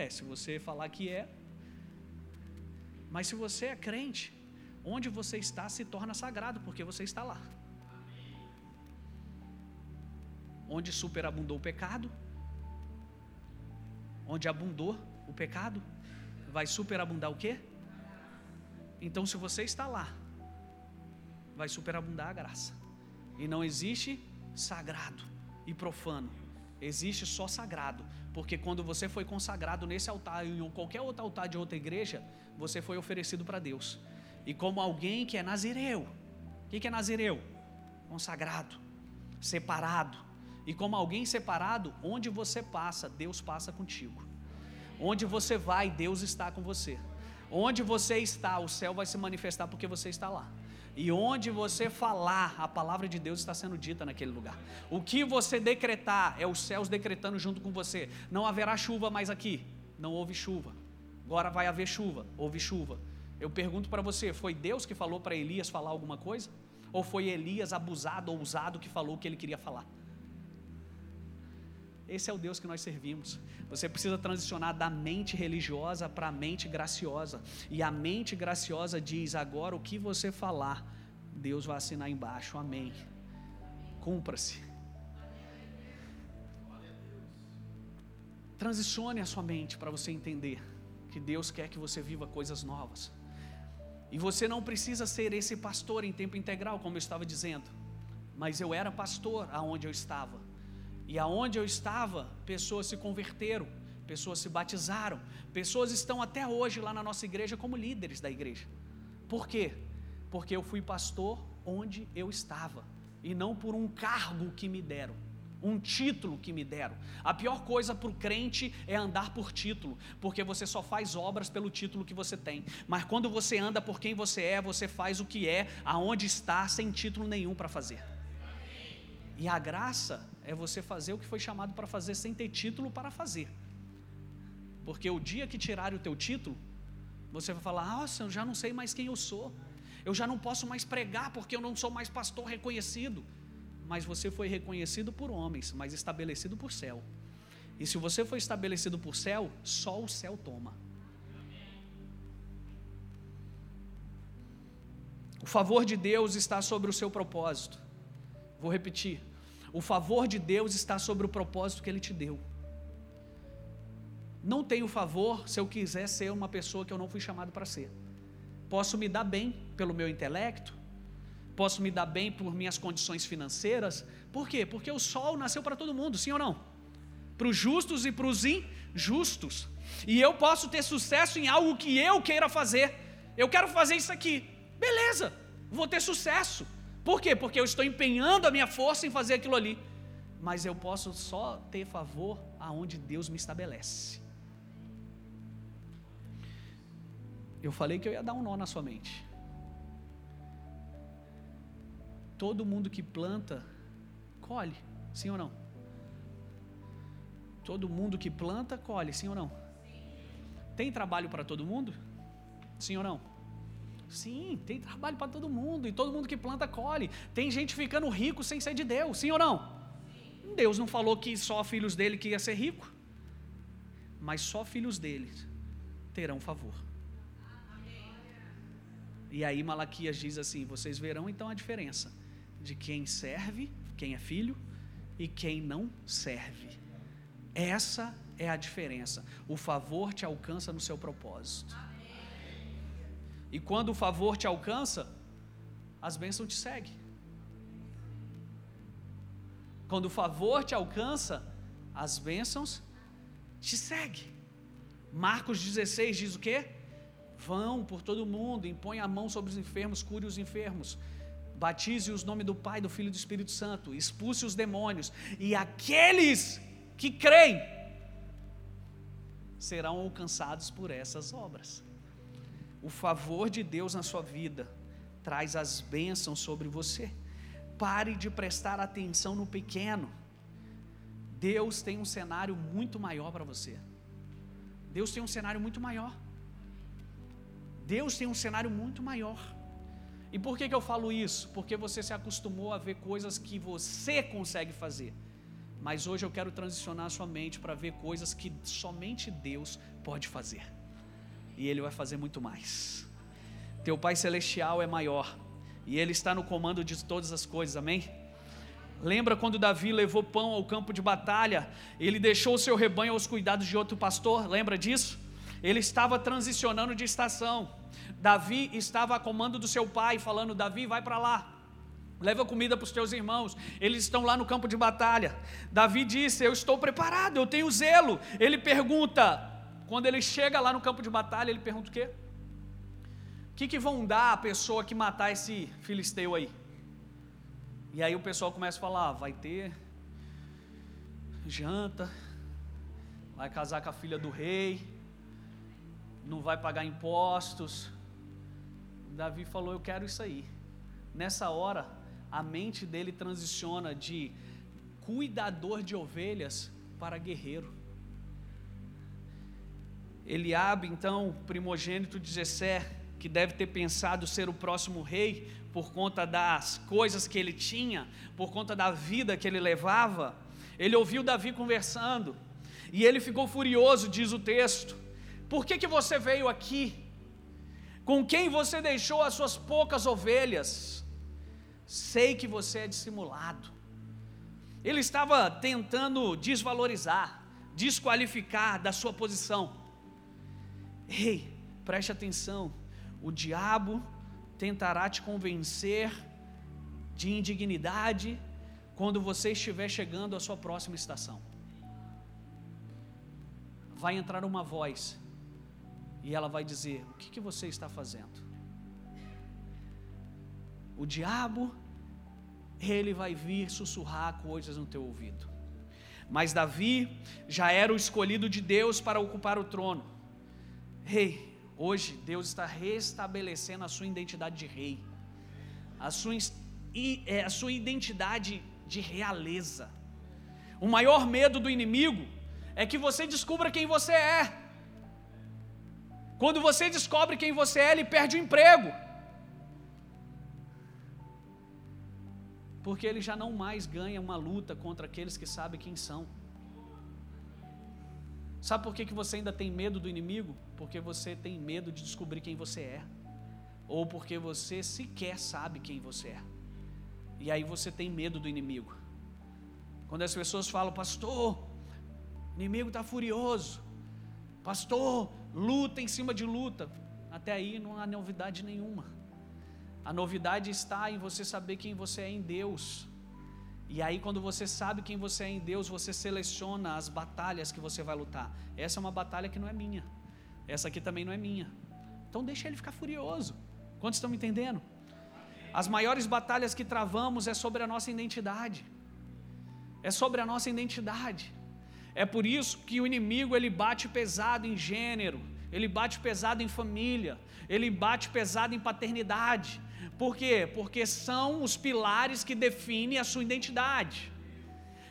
É, se você falar que é. Mas se você é crente, onde você está se torna sagrado, porque você está lá. Onde superabundou o pecado, onde abundou o pecado, vai superabundar o quê? Então, se você está lá, vai superabundar a graça. E não existe sagrado e profano. Existe só sagrado. Porque quando você foi consagrado nesse altar ou em qualquer outro altar de outra igreja, você foi oferecido para Deus. E como alguém que é nazireu. O que é nazireu? Consagrado, separado. E como alguém separado, onde você passa, Deus passa contigo. Onde você vai, Deus está com você. Onde você está, o céu vai se manifestar porque você está lá. E onde você falar, a palavra de Deus está sendo dita naquele lugar. O que você decretar é os céus decretando junto com você. Não haverá chuva mais aqui. Não houve chuva. Agora vai haver chuva. Houve chuva. Eu pergunto para você: foi Deus que falou para Elias falar alguma coisa? Ou foi Elias abusado, ousado, que falou o que ele queria falar? Esse é o Deus que nós servimos. Você precisa transicionar da mente religiosa para a mente graciosa. E a mente graciosa diz: agora o que você falar, Deus vai assinar embaixo. Amém. Cumpra-se. Transicione a sua mente para você entender que Deus quer que você viva coisas novas. E você não precisa ser esse pastor em tempo integral, como eu estava dizendo. Mas eu era pastor aonde eu estava. E aonde eu estava, pessoas se converteram, pessoas se batizaram, pessoas estão até hoje lá na nossa igreja como líderes da igreja. Por quê? Porque eu fui pastor onde eu estava e não por um cargo que me deram, um título que me deram. A pior coisa para o crente é andar por título, porque você só faz obras pelo título que você tem. Mas quando você anda por quem você é, você faz o que é, aonde está, sem título nenhum para fazer. E a graça é você fazer o que foi chamado para fazer sem ter título para fazer. Porque o dia que tirarem o teu título, você vai falar: "Nossa, eu já não sei mais quem eu sou. Eu já não posso mais pregar porque eu não sou mais pastor reconhecido." Mas você foi reconhecido por homens, mas estabelecido por céu. E se você foi estabelecido por céu, só o céu toma. O favor de Deus está sobre o seu propósito. Vou repetir. O favor de Deus está sobre o propósito que Ele te deu. Não tenho favor se eu quiser ser uma pessoa que eu não fui chamado para ser. Posso me dar bem pelo meu intelecto, posso me dar bem por minhas condições financeiras. Por quê? Porque o sol nasceu para todo mundo, sim ou não? Para os justos e para os injustos. E eu posso ter sucesso em algo que eu queira fazer. Eu quero fazer isso aqui. Beleza, vou ter sucesso. Por quê? Porque eu estou empenhando a minha força em fazer aquilo ali. Mas eu posso só ter favor aonde Deus me estabelece. Eu falei que eu ia dar um nó na sua mente. Todo mundo que planta, colhe, sim ou não? Todo mundo que planta, colhe, sim ou não? Tem trabalho para todo mundo? Sim ou não? Sim, tem trabalho para todo mundo. E todo mundo que planta, colhe. Tem gente ficando rico sem ser de Deus, sim ou não? Sim. Deus não falou que só filhos dele que ia ser rico. Mas só filhos dele terão favor. E aí Malaquias diz assim: vocês verão então a diferença de quem serve, quem é filho, e quem não serve. Essa é a diferença. O favor te alcança no seu propósito. E quando o favor te alcança, as bênçãos te seguem. Quando o favor te alcança, as bênçãos te seguem. Marcos 16 diz o quê? Vão por todo mundo, impõe a mão sobre os enfermos, cure os enfermos. Batize os nome do Pai, do Filho e do Espírito Santo, expulse os demônios, e aqueles que creem serão alcançados por essas obras. O favor de Deus na sua vida traz as bênçãos sobre você. Pare de prestar atenção no pequeno. Deus tem um cenário muito maior para você. Deus tem um cenário muito maior. Deus tem um cenário muito maior. E por que, que eu falo isso? Porque você se acostumou a ver coisas que você consegue fazer. Mas hoje eu quero transicionar a sua mente para ver coisas que somente Deus pode fazer. E Ele vai fazer muito mais. Teu Pai Celestial é maior. E Ele está no comando de todas as coisas, amém? Lembra quando Davi levou pão ao campo de batalha? Ele deixou o seu rebanho aos cuidados de outro pastor? Lembra disso? Ele estava transicionando de estação. Davi estava a comando do seu pai, falando: Davi, vai para lá. Leva comida para os teus irmãos, eles estão lá no campo de batalha. Davi disse: Eu estou preparado, eu tenho zelo. Ele pergunta, quando ele chega lá no campo de batalha, ele pergunta o quê? O que, que vão dar a pessoa que matar esse filisteu aí? E aí o pessoal começa a falar: ah, vai ter janta, vai casar com a filha do rei, não vai pagar impostos. Davi falou: Eu quero isso aí. Nessa hora, a mente dele transiciona de cuidador de ovelhas para guerreiro. Eliabe, então, primogênito de Jessé, que deve ter pensado ser o próximo rei por conta das coisas que ele tinha, por conta da vida que ele levava, ele ouviu Davi conversando e ele ficou furioso, diz o texto. Por que, que você veio aqui? Com quem você deixou as suas poucas ovelhas? Sei que você é dissimulado. Ele estava tentando desvalorizar, desqualificar da sua posição. Ei, preste atenção. O diabo tentará te convencer de indignidade quando você estiver chegando à sua próxima estação. Vai entrar uma voz e ela vai dizer: O que, que você está fazendo? O diabo, ele vai vir sussurrar coisas no teu ouvido. Mas Davi já era o escolhido de Deus para ocupar o trono. Rei, hoje Deus está restabelecendo a sua identidade de rei, a sua, é, a sua identidade de realeza. O maior medo do inimigo é que você descubra quem você é. Quando você descobre quem você é, ele perde o emprego. Porque ele já não mais ganha uma luta contra aqueles que sabem quem são. Sabe por que, que você ainda tem medo do inimigo? Porque você tem medo de descobrir quem você é. Ou porque você sequer sabe quem você é. E aí você tem medo do inimigo. Quando as pessoas falam, pastor, o inimigo está furioso. Pastor, luta em cima de luta. Até aí não há novidade nenhuma. A novidade está em você saber quem você é em Deus. E aí, quando você sabe quem você é em Deus, você seleciona as batalhas que você vai lutar. Essa é uma batalha que não é minha. Essa aqui também não é minha. Então, deixa ele ficar furioso. Quantos estão me entendendo? As maiores batalhas que travamos é sobre a nossa identidade. É sobre a nossa identidade. É por isso que o inimigo ele bate pesado em gênero, ele bate pesado em família, ele bate pesado em paternidade. Por quê? Porque são os pilares que definem a sua identidade.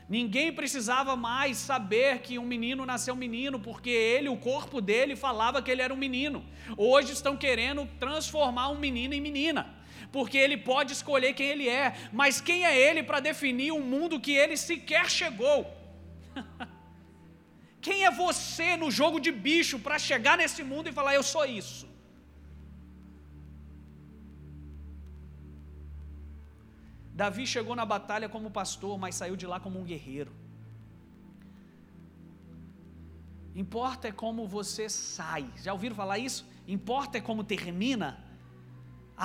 Ninguém precisava mais saber que um menino nasceu menino, porque ele, o corpo dele, falava que ele era um menino. Hoje estão querendo transformar um menino em menina, porque ele pode escolher quem ele é, mas quem é ele para definir um mundo que ele sequer chegou? Quem é você no jogo de bicho para chegar nesse mundo e falar, eu sou isso? Davi chegou na batalha como pastor, mas saiu de lá como um guerreiro. Importa é como você sai. Já ouviram falar isso? Importa é como termina.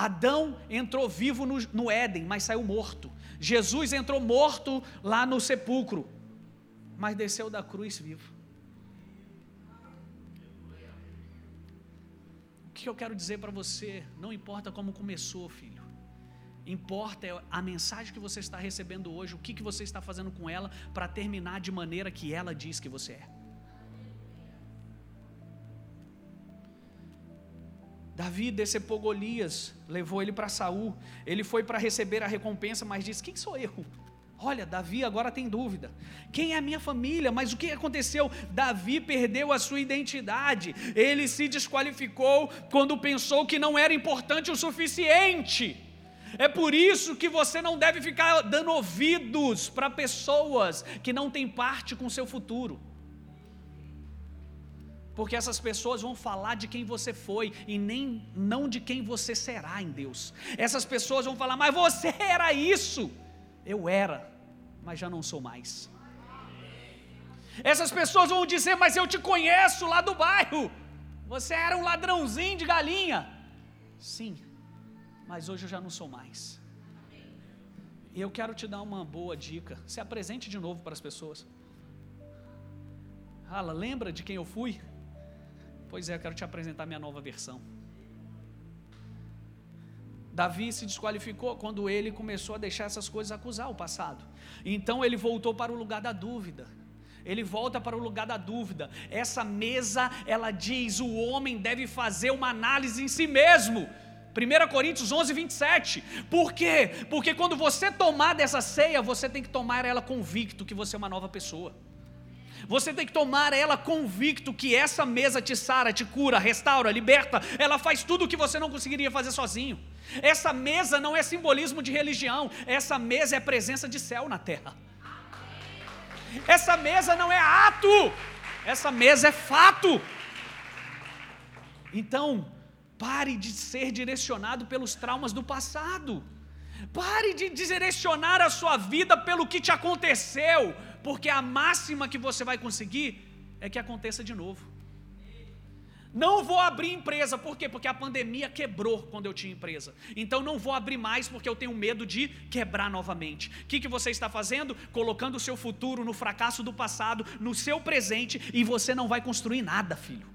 Adão entrou vivo no, no Éden, mas saiu morto. Jesus entrou morto lá no sepulcro, mas desceu da cruz vivo. O que eu quero dizer para você? Não importa como começou, filho. Importa é a mensagem que você está recebendo hoje, o que, que você está fazendo com ela para terminar de maneira que ela diz que você é. Davi decepou Golias, levou ele para Saul. Ele foi para receber a recompensa, mas disse: Quem sou eu? Olha, Davi agora tem dúvida. Quem é a minha família? Mas o que aconteceu? Davi perdeu a sua identidade. Ele se desqualificou quando pensou que não era importante o suficiente. É por isso que você não deve ficar dando ouvidos para pessoas que não têm parte com o seu futuro. Porque essas pessoas vão falar de quem você foi e nem não de quem você será em Deus. Essas pessoas vão falar: "Mas você era isso". Eu era, mas já não sou mais. Essas pessoas vão dizer: "Mas eu te conheço lá do bairro. Você era um ladrãozinho de galinha". Sim, mas hoje eu já não sou mais. E eu quero te dar uma boa dica. Se apresente de novo para as pessoas. Fala, lembra de quem eu fui? Pois é, eu quero te apresentar minha nova versão. Davi se desqualificou quando ele começou a deixar essas coisas acusar o passado. Então ele voltou para o lugar da dúvida. Ele volta para o lugar da dúvida. Essa mesa, ela diz: o homem deve fazer uma análise em si mesmo. 1 Coríntios 11, 27. Por quê? Porque quando você tomar dessa ceia, você tem que tomar ela convicto que você é uma nova pessoa. Você tem que tomar ela convicto que essa mesa te sara, te cura, restaura, liberta. Ela faz tudo o que você não conseguiria fazer sozinho. Essa mesa não é simbolismo de religião, essa mesa é presença de céu na terra. Essa mesa não é ato, essa mesa é fato. Então, Pare de ser direcionado pelos traumas do passado. Pare de direcionar a sua vida pelo que te aconteceu, porque a máxima que você vai conseguir é que aconteça de novo. Não vou abrir empresa, por quê? Porque a pandemia quebrou quando eu tinha empresa. Então não vou abrir mais porque eu tenho medo de quebrar novamente. O que, que você está fazendo? Colocando o seu futuro no fracasso do passado, no seu presente, e você não vai construir nada, filho.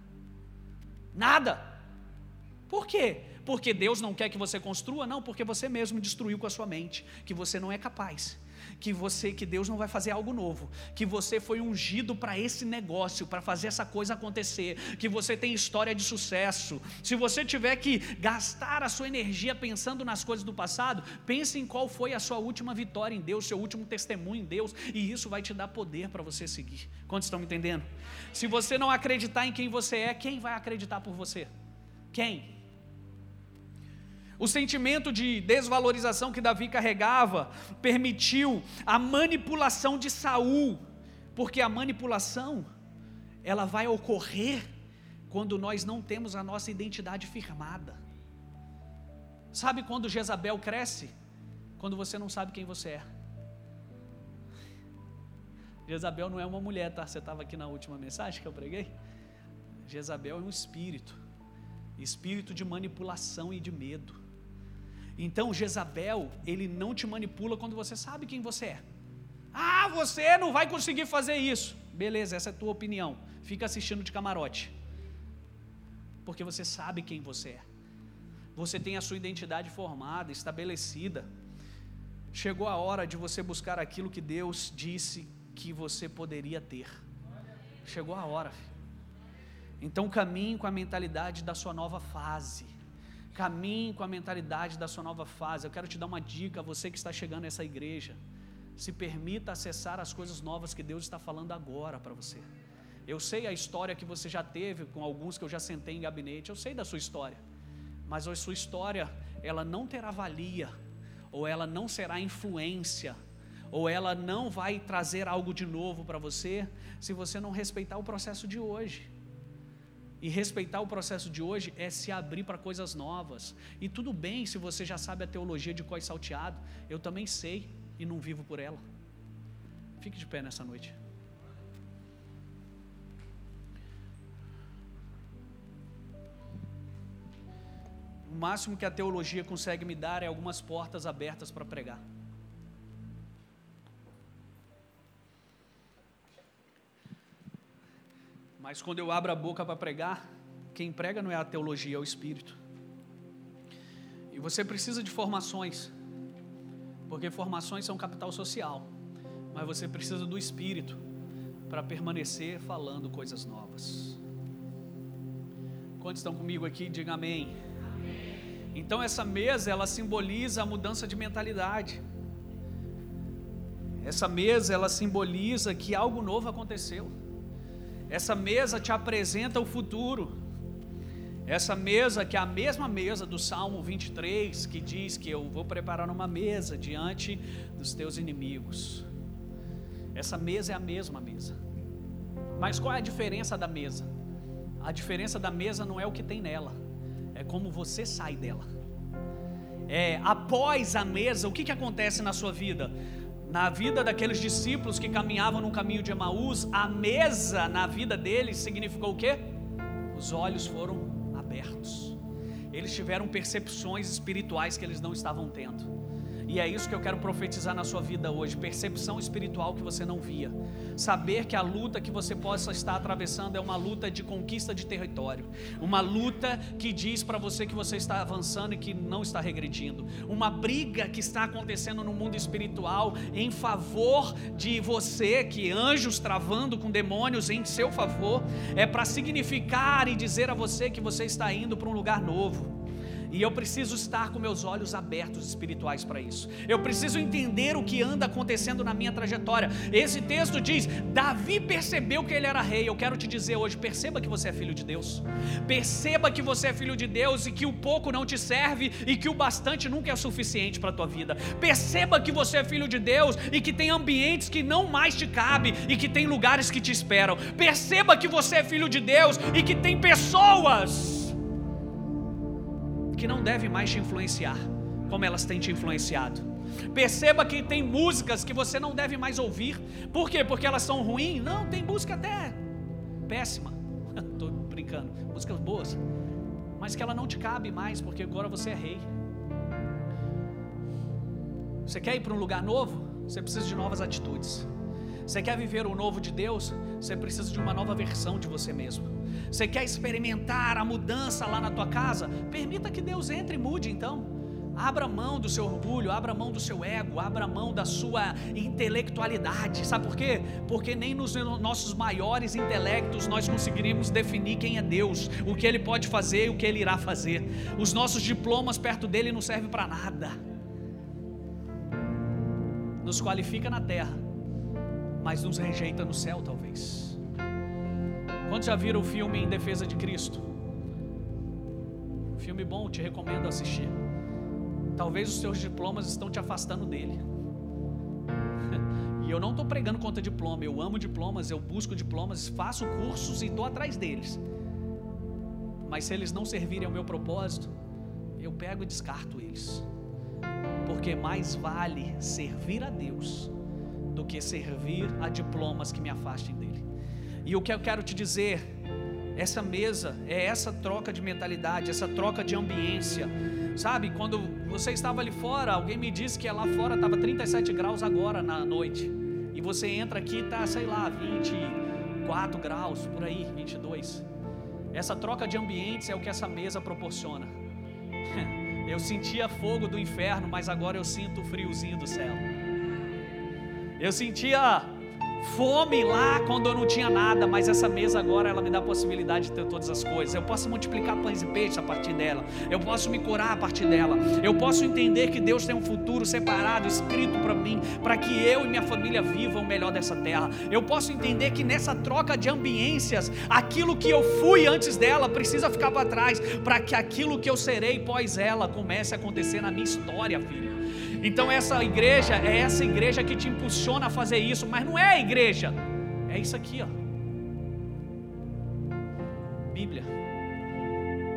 Nada. Por quê? Porque Deus não quer que você construa? Não, porque você mesmo destruiu com a sua mente, que você não é capaz, que você, que Deus não vai fazer algo novo, que você foi ungido para esse negócio, para fazer essa coisa acontecer, que você tem história de sucesso. Se você tiver que gastar a sua energia pensando nas coisas do passado, pense em qual foi a sua última vitória em Deus, seu último testemunho em Deus, e isso vai te dar poder para você seguir. Quantos estão me entendendo? Se você não acreditar em quem você é, quem vai acreditar por você? Quem? O sentimento de desvalorização que Davi carregava permitiu a manipulação de Saul, porque a manipulação ela vai ocorrer quando nós não temos a nossa identidade firmada. Sabe quando Jezabel cresce? Quando você não sabe quem você é. Jezabel não é uma mulher, tá? Você estava aqui na última mensagem que eu preguei? Jezabel é um espírito espírito de manipulação e de medo. Então Jezabel, ele não te manipula quando você sabe quem você é. Ah, você não vai conseguir fazer isso. Beleza, essa é a tua opinião. Fica assistindo de camarote. Porque você sabe quem você é. Você tem a sua identidade formada, estabelecida. Chegou a hora de você buscar aquilo que Deus disse que você poderia ter. Chegou a hora. Então caminhe com a mentalidade da sua nova fase. Caminhe com a mentalidade da sua nova fase. Eu quero te dar uma dica, você que está chegando nessa igreja. Se permita acessar as coisas novas que Deus está falando agora para você. Eu sei a história que você já teve com alguns que eu já sentei em gabinete, eu sei da sua história. Mas a sua história, ela não terá valia, ou ela não será influência, ou ela não vai trazer algo de novo para você, se você não respeitar o processo de hoje. E respeitar o processo de hoje é se abrir para coisas novas. E tudo bem se você já sabe a teologia de coi salteado. Eu também sei e não vivo por ela. Fique de pé nessa noite. O máximo que a teologia consegue me dar é algumas portas abertas para pregar. Mas quando eu abro a boca para pregar, quem prega não é a teologia, é o Espírito. E você precisa de formações, porque formações são capital social, mas você precisa do Espírito para permanecer falando coisas novas. Quantos estão comigo aqui? Diga amém. amém. Então essa mesa ela simboliza a mudança de mentalidade. Essa mesa ela simboliza que algo novo aconteceu. Essa mesa te apresenta o futuro. Essa mesa, que é a mesma mesa do Salmo 23, que diz que eu vou preparar uma mesa diante dos teus inimigos. Essa mesa é a mesma mesa. Mas qual é a diferença da mesa? A diferença da mesa não é o que tem nela, é como você sai dela. É, após a mesa, o que, que acontece na sua vida? Na vida daqueles discípulos que caminhavam no caminho de Emaús, a mesa na vida deles significou o quê? Os olhos foram abertos. Eles tiveram percepções espirituais que eles não estavam tendo. E é isso que eu quero profetizar na sua vida hoje: percepção espiritual que você não via. Saber que a luta que você possa estar atravessando é uma luta de conquista de território, uma luta que diz para você que você está avançando e que não está regredindo, uma briga que está acontecendo no mundo espiritual em favor de você, que anjos travando com demônios em seu favor, é para significar e dizer a você que você está indo para um lugar novo. E eu preciso estar com meus olhos abertos espirituais para isso. Eu preciso entender o que anda acontecendo na minha trajetória. Esse texto diz: Davi percebeu que ele era rei. Eu quero te dizer hoje: perceba que você é filho de Deus. Perceba que você é filho de Deus e que o pouco não te serve e que o bastante nunca é suficiente para a tua vida. Perceba que você é filho de Deus e que tem ambientes que não mais te cabem e que tem lugares que te esperam. Perceba que você é filho de Deus e que tem pessoas que não deve mais te influenciar, como elas têm te influenciado. Perceba que tem músicas que você não deve mais ouvir. Por quê? Porque elas são ruins? Não, tem música até péssima. Estou brincando. Músicas boas. Mas que ela não te cabe mais, porque agora você é rei. Você quer ir para um lugar novo? Você precisa de novas atitudes. Você quer viver o novo de Deus? Você precisa de uma nova versão de você mesmo. Você quer experimentar a mudança lá na tua casa? Permita que Deus entre e mude então. Abra mão do seu orgulho, abra mão do seu ego, abra mão da sua intelectualidade. Sabe por quê? Porque nem nos nossos maiores intelectos nós conseguiríamos definir quem é Deus, o que Ele pode fazer e o que Ele irá fazer. Os nossos diplomas perto dele não servem para nada. Nos qualifica na terra, mas nos rejeita no céu, talvez. Quantos já viram o filme Em Defesa de Cristo? Filme bom, te recomendo assistir. Talvez os seus diplomas estão te afastando dele. E eu não estou pregando contra diploma, eu amo diplomas, eu busco diplomas, faço cursos e estou atrás deles. Mas se eles não servirem ao meu propósito, eu pego e descarto eles. Porque mais vale servir a Deus do que servir a diplomas que me afastem dele. E o que eu quero te dizer, essa mesa é essa troca de mentalidade, essa troca de ambiência. Sabe, quando você estava ali fora, alguém me disse que lá fora estava 37 graus agora na noite. E você entra aqui e tá, sei lá, 24 graus, por aí, 22. Essa troca de ambientes é o que essa mesa proporciona. Eu sentia fogo do inferno, mas agora eu sinto o friozinho do céu. Eu sentia fome lá quando eu não tinha nada, mas essa mesa agora ela me dá a possibilidade de ter todas as coisas. Eu posso multiplicar pães e peixes a partir dela. Eu posso me curar a partir dela. Eu posso entender que Deus tem um futuro separado, escrito para mim, para que eu e minha família vivam o melhor dessa terra. Eu posso entender que nessa troca de ambiências, aquilo que eu fui antes dela precisa ficar para trás, para que aquilo que eu serei pós ela comece a acontecer na minha história, filho. Então essa igreja é essa igreja que te impulsiona a fazer isso, mas não é a igreja, é isso aqui, ó. Bíblia.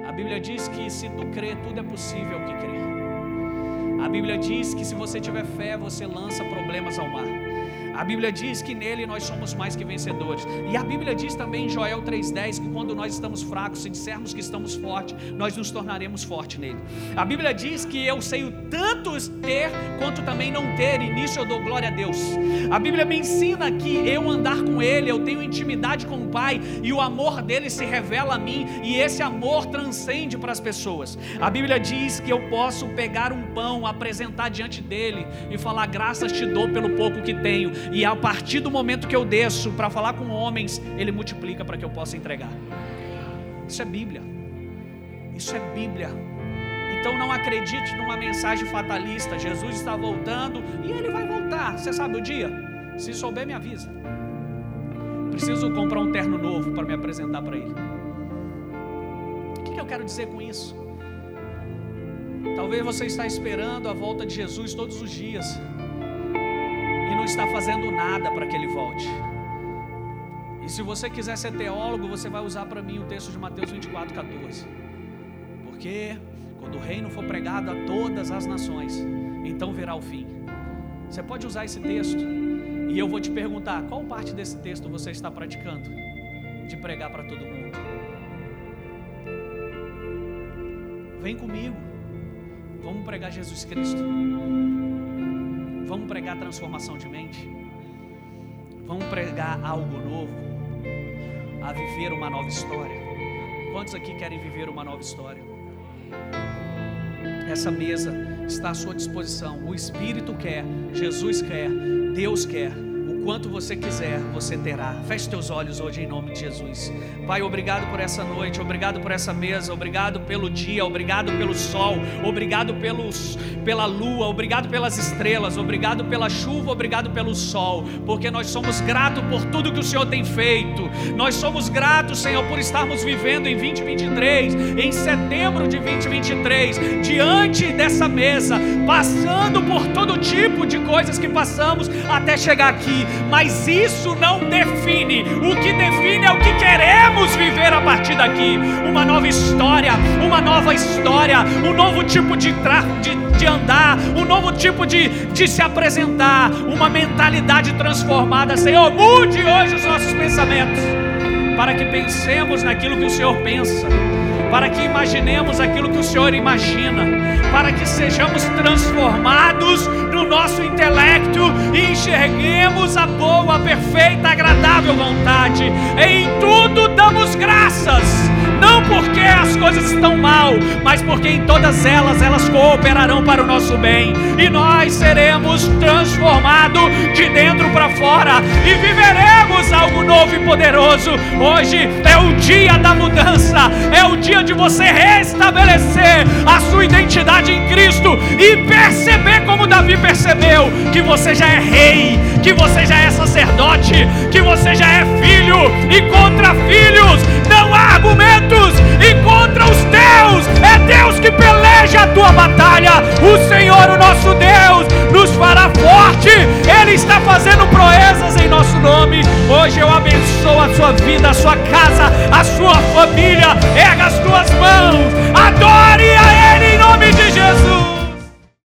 A Bíblia diz que se tu crê, tudo é possível que crê. A Bíblia diz que se você tiver fé, você lança problemas ao mar. A Bíblia diz que nele nós somos mais que vencedores. E a Bíblia diz também em Joel 3,10 que quando nós estamos fracos, se dissermos que estamos fortes, nós nos tornaremos fortes nele. A Bíblia diz que eu sei o tanto ter quanto também não ter, e nisso eu dou glória a Deus. A Bíblia me ensina que eu andar com Ele, eu tenho intimidade com o Pai, e o amor dele se revela a mim, e esse amor transcende para as pessoas. A Bíblia diz que eu posso pegar um pão, apresentar diante dele e falar: graças te dou pelo pouco que tenho e a partir do momento que eu desço para falar com homens, Ele multiplica para que eu possa entregar. Isso é Bíblia. Isso é Bíblia. Então não acredite numa mensagem fatalista. Jesus está voltando e Ele vai voltar. Você sabe o dia? Se souber, me avisa. Preciso comprar um terno novo para me apresentar para Ele. O que eu quero dizer com isso? Talvez você está esperando a volta de Jesus todos os dias e não está fazendo nada para que ele volte. E se você quiser ser teólogo, você vai usar para mim o texto de Mateus 24, 14. Porque quando o reino for pregado a todas as nações, então virá o fim. Você pode usar esse texto e eu vou te perguntar: qual parte desse texto você está praticando? De pregar para todo mundo. Vem comigo, vamos pregar Jesus Cristo. Vamos pregar transformação de mente. Vamos pregar algo novo. A viver uma nova história. Quantos aqui querem viver uma nova história? Essa mesa está à sua disposição. O Espírito quer, Jesus quer, Deus quer quanto você quiser, você terá. Feche teus olhos hoje em nome de Jesus. Pai, obrigado por essa noite, obrigado por essa mesa, obrigado pelo dia, obrigado pelo sol, obrigado pelos, pela lua, obrigado pelas estrelas, obrigado pela chuva, obrigado pelo sol, porque nós somos gratos por tudo que o Senhor tem feito. Nós somos gratos, Senhor, por estarmos vivendo em 2023, em setembro de 2023, diante dessa mesa, passando por todo tipo de coisas que passamos até chegar aqui mas isso não define. O que define é o que queremos viver a partir daqui: uma nova história, uma nova história, um novo tipo de, de, de andar, um novo tipo de, de se apresentar, uma mentalidade transformada. Senhor, mude hoje os nossos pensamentos, para que pensemos naquilo que o Senhor pensa para que imaginemos aquilo que o Senhor imagina, para que sejamos transformados no nosso intelecto e enxerguemos a boa, perfeita, agradável vontade. Em tudo damos graças não porque as coisas estão mal, mas porque em todas elas elas cooperarão para o nosso bem e nós seremos transformados de dentro para fora e viveremos algo novo e poderoso. Hoje é o dia da mudança, é o dia de você restabelecer a sua identidade em Cristo e perceber como Davi percebeu que você já é rei, que você já é sacerdote, que você já é filho e contra filhos não há argumento e contra os teus. É Deus que peleja a tua batalha. O Senhor, o nosso Deus, nos fará forte. Ele está fazendo proezas em nosso nome. Hoje eu abençoo a sua vida, a sua casa, a sua família. Erga as tuas mãos. Adore a Ele em nome de Jesus.